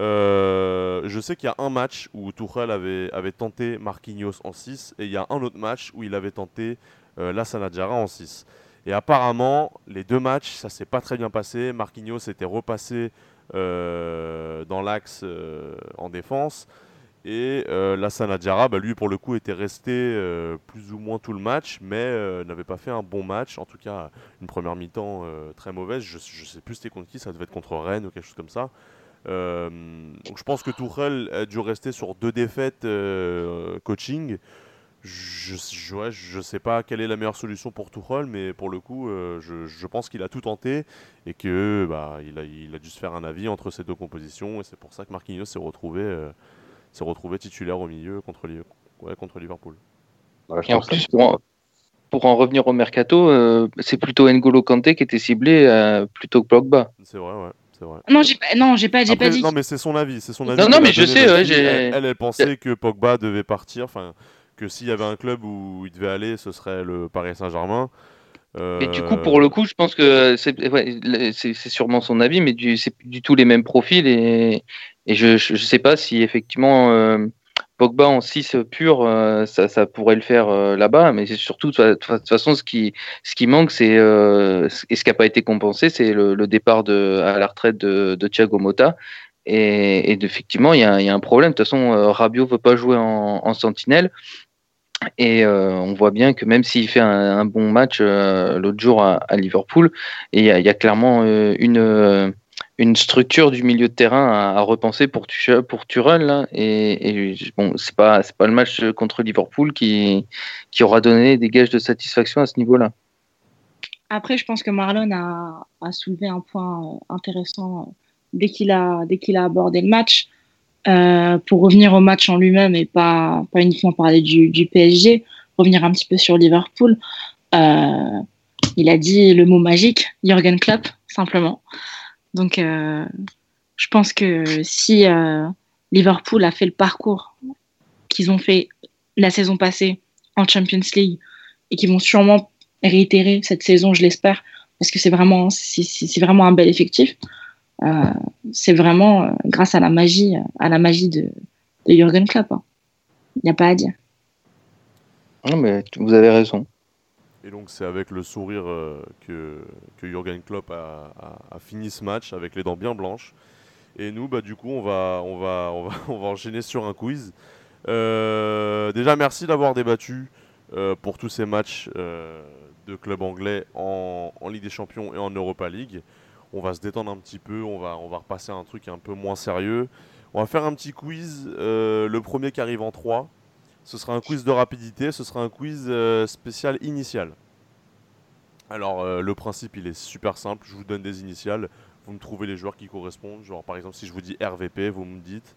Speaker 3: Euh, je sais qu'il y a un match où Tuchel avait, avait tenté Marquinhos en 6, et il y a un autre match où il avait tenté euh, Lassana Diarra en 6. Et apparemment, les deux matchs, ça s'est pas très bien passé. Marquinhos était repassé euh, dans l'axe euh, en défense. Et euh, Diarra, bah, lui, pour le coup, était resté euh, plus ou moins tout le match, mais euh, n'avait pas fait un bon match. En tout cas, une première mi-temps euh, très mauvaise. Je, je sais plus c'était contre qui, ça devait être contre Rennes ou quelque chose comme ça. Donc je pense que Tourelle a dû rester sur deux défaites coaching. Je, je, ouais, je sais pas quelle est la meilleure solution pour Tourelle, mais pour le coup, je, pense qu'il a tout tenté et que bah, a, il a dû se faire un avis entre ces deux compositions. Et c'est pour ça que Marquinhos s'est retrouvé, s'est retrouvé titulaire au milieu contre, Li- ouais, contre Liverpool.
Speaker 5: Ouais,
Speaker 4: Et en plus, pour en, pour en revenir au mercato, euh, c'est plutôt N'Golo Kanté qui était ciblé euh, plutôt que Pogba.
Speaker 3: C'est vrai, ouais. C'est vrai.
Speaker 6: Non, j'ai pas, non, j'ai pas, j'ai
Speaker 3: Après,
Speaker 6: pas dit.
Speaker 3: non, mais c'est son avis. C'est son avis.
Speaker 4: Non, non, mais
Speaker 3: a
Speaker 4: je sais, ouais, j'ai-
Speaker 3: elle, elle, elle pensait que Pogba devait partir, enfin, que s'il y avait un club où il devait aller, ce serait le Paris Saint-Germain.
Speaker 4: Et du coup, pour le coup, je pense que c'est ouais, sûrement son avis, mais du, c'est du tout les mêmes profils. Et, et je ne sais pas si effectivement euh, Pogba en 6 pur, euh, ça, ça pourrait le faire euh, là-bas. Mais c'est surtout, de toute façon, ce qui, ce qui manque, c'est et ce qui n'a pas été compensé, c'est le, départ à la retraite de, de Thiago Motta. Et, et effectivement, il y y a un problème. De toute façon, Rabiot veut pas jouer en, en sentinelle. Et on voit bien que même s'il fait un, bon match l'autre jour à, Liverpool, il y, a- clairement une, une structure du milieu de terrain à, repenser pour, pour Tuchel. Et, et bon, c'est pas, pas le match contre Liverpool qui, qui aura donné des gages de satisfaction à ce niveau-là.
Speaker 6: Après, je pense que Marlon a, a soulevé un point intéressant dès qu'il a, dès a abordé le match. Euh, pour revenir au match en lui-même et pas, pas uniquement parler du, du PSG, revenir un petit peu sur Liverpool. Euh, il a dit le mot magique, Jürgen Klopp, simplement. Donc, euh, je pense que si euh, Liverpool a fait le parcours qu'ils ont fait la saison passée en Champions League et qu'ils vont sûrement réitérer cette saison, je l'espère, parce que c'est vraiment, c'est vraiment un bel effectif. Euh, c'est vraiment grâce à la magie, à la magie de, de Jürgen Klopp. hein. Il n'y a pas à dire.
Speaker 4: Non, mais vous avez raison.
Speaker 3: Et donc c'est avec le sourire euh, que, que Jürgen Klopp a, fini ce match avec les dents bien blanches. Et nous, bah, du coup, on va, on, va, on, va, on va enchaîner sur un quiz. Euh, déjà, merci d'avoir débattu euh, pour tous ces matchs de club anglais en, Ligue des Champions et en Europa League. On va se détendre un petit peu, on va, on va repasser à un truc un peu moins sérieux. On va faire un petit quiz, le premier qui arrive en 3. Ce sera un quiz de rapidité, ce sera un quiz euh, spécial initial. Alors euh, le principe il est super simple, je vous donne des initiales, vous me trouvez les joueurs qui correspondent, genre par exemple si je vous dis RVP, vous me dites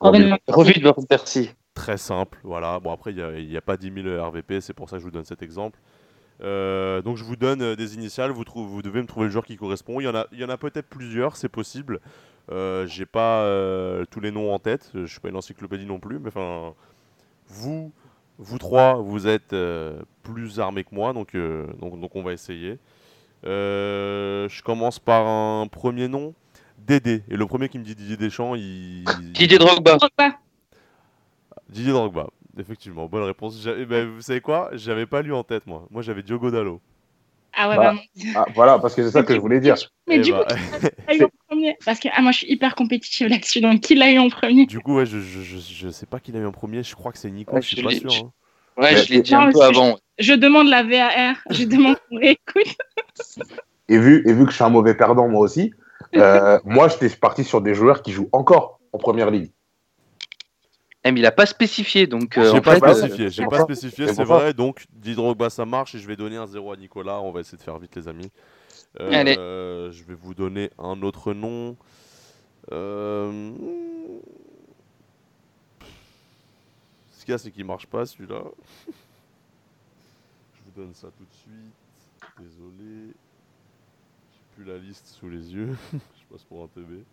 Speaker 4: Revue de Percy.
Speaker 3: très simple, voilà, bon après il n'y a, il y a pas 10 000 RVP, c'est pour ça que je vous donne cet exemple. Euh, donc je vous donne des initiales, vous, devez me trouver le joueur qui correspond, il y en a, il y en a peut-être plusieurs, c'est possible, euh, j'ai pas euh, tous les noms en tête, je suis pas une encyclopédie non plus, mais enfin vous, vous trois, vous êtes euh, plus armés que moi, donc, euh, donc, donc on va essayer. Euh, je commence par un premier nom, Dédé. Et le premier qui me dit Didier Deschamps, il...
Speaker 4: Didier Drogba.
Speaker 3: Didier Drogba. Effectivement, bonne réponse. Eh ben, vous savez quoi? J'avais pas lu en tête, moi. Moi, j'avais Diogo Dallo.
Speaker 6: Ah ouais,
Speaker 5: Bah,
Speaker 6: bah, non.
Speaker 5: Ah, voilà, parce que c'est ça que je voulais dire.
Speaker 6: Mais
Speaker 3: Eh
Speaker 6: du
Speaker 3: bah,
Speaker 6: coup, eu en premier Parce que ah, moi, je suis hyper compétitive là-dessus. Donc, qui l'a eu en premier?
Speaker 3: Du coup, ouais, je, je, je, je sais pas qui l'a eu en premier. Je crois que c'est Nico,
Speaker 4: Ouais,
Speaker 3: je suis
Speaker 4: je
Speaker 3: pas sûr.
Speaker 4: je-
Speaker 3: hein.
Speaker 4: Ouais, je l'ai dit
Speaker 6: Non,
Speaker 4: un
Speaker 6: mais
Speaker 4: peu
Speaker 6: c'est-
Speaker 4: avant.
Speaker 6: Je demande la VAR. Je demande qu'on réécoute.
Speaker 5: Et vu, et vu que je suis un mauvais perdant, moi aussi, euh, moi, j'étais parti sur des joueurs qui jouent encore en première ligue.
Speaker 4: Eh, mais il a pas spécifié, donc euh,
Speaker 3: J'ai pas
Speaker 4: fait,
Speaker 5: bah,
Speaker 3: spécifié, j'ai
Speaker 5: c'est
Speaker 3: pas spécifié,
Speaker 5: C'est
Speaker 3: vrai. Donc, Didier Drogba, ça marche et je vais donner un 0 à Nicolas. On va essayer de faire vite, les amis. Euh,
Speaker 4: Allez.
Speaker 3: Je vais vous donner un autre nom. Euh... Ce qu'il y a, c'est qu'il marche pas celui-là. je vous donne ça tout de suite. Désolé. J'ai plus la liste sous les yeux. je passe pour un TB.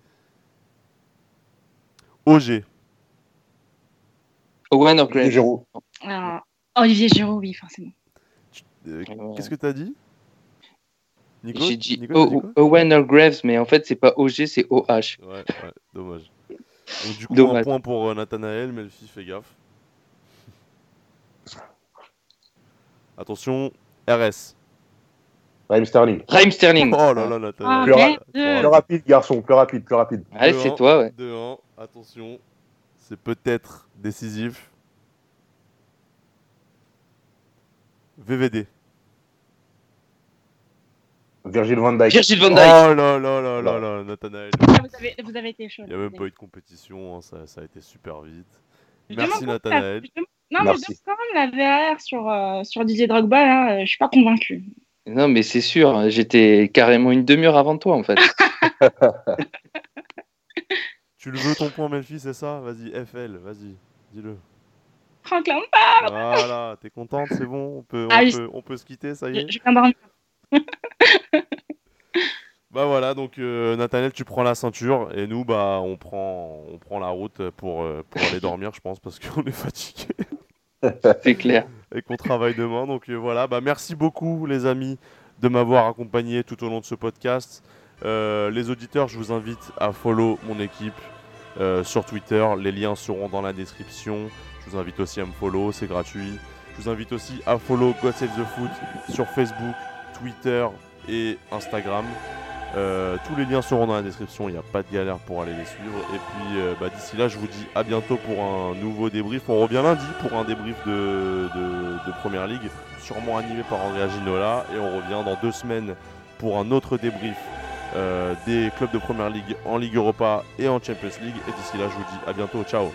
Speaker 3: OG.
Speaker 4: Owen
Speaker 6: Olivier Giroud, oui, forcément.
Speaker 3: Euh. Qu'est-ce que t'as dit?
Speaker 4: J'ai dit
Speaker 3: Nico, t'as dit
Speaker 4: O-
Speaker 3: quoi
Speaker 4: Owen or Graves, mais en fait, c'est pas OG, c'est OH.
Speaker 3: Ouais, ouais, dommage. Donc, du coup, un
Speaker 4: Dommage.
Speaker 3: point pour euh, Nathanaël, Melfi, fais gaffe. Attention, RS.
Speaker 5: Raheem Sterling.
Speaker 4: Raheem Sterling.
Speaker 3: Oh là là,
Speaker 6: Ah,
Speaker 3: Nathanaël.
Speaker 5: Plus, ra-
Speaker 6: merde.
Speaker 5: plus rapide, garçon, plus rapide, plus rapide.
Speaker 4: Allez, c'est toi, ouais.
Speaker 3: 2-1, attention. C'est peut-être décisif. VVD.
Speaker 5: Virgil van Dijk.
Speaker 4: Virgil van
Speaker 3: Oh
Speaker 4: Dijk.
Speaker 3: là là là là là, Nathanaël.
Speaker 6: Ah, vous, avez, vous avez été chaud.
Speaker 3: Il n'y a même pas eu de compétition, hein, ça, ça a été super vite.
Speaker 6: Je
Speaker 3: Merci
Speaker 6: la- je Non, mais
Speaker 5: Merci.
Speaker 6: je demande quand même la VAR sur, euh, sur Didier Drogba, là, euh, je suis pas convaincu.
Speaker 4: Non, mais c'est sûr, j'étais carrément une demi-heure avant toi, en fait.
Speaker 3: Tu le veux ton point, Melfi, c'est ça? Vas-y, FL, vas-y, dis-le.
Speaker 6: Franck Lampard,
Speaker 3: Voilà, t'es contente, c'est bon, on peut, on,
Speaker 6: Ah
Speaker 3: peut, on peut se quitter, ça y
Speaker 6: je,
Speaker 3: est?
Speaker 6: je viens dormir.
Speaker 3: Bah voilà, donc euh, Nathaniel, tu prends la ceinture et nous, bah, on prend, on prend la route pour, euh, pour aller dormir, je pense, parce qu'on est fatigué
Speaker 4: C'est clair.
Speaker 3: et qu'on travaille demain. Donc euh, voilà, bah merci beaucoup, les amis, de m'avoir accompagné tout au long de ce podcast. Euh, les auditeurs, je vous invite à follow mon équipe sur Twitter. Les liens seront dans la description. Je vous invite aussi à me follow, c'est gratuit. Je vous invite aussi à follow God Save the Foot sur Facebook, Twitter et Instagram. Euh, tous les liens seront dans la description, il n'y a pas de galère pour aller les suivre. Et puis euh, bah, d'ici là, je vous dis à bientôt pour un nouveau débrief. On revient lundi pour un débrief de, de, de Première Ligue, sûrement animé par Andrea Ginola. Et on revient dans deux semaines pour un autre débrief des clubs de première ligue en Ligue Europa et en Champions League. Et d'ici là, je vous dis à bientôt. Ciao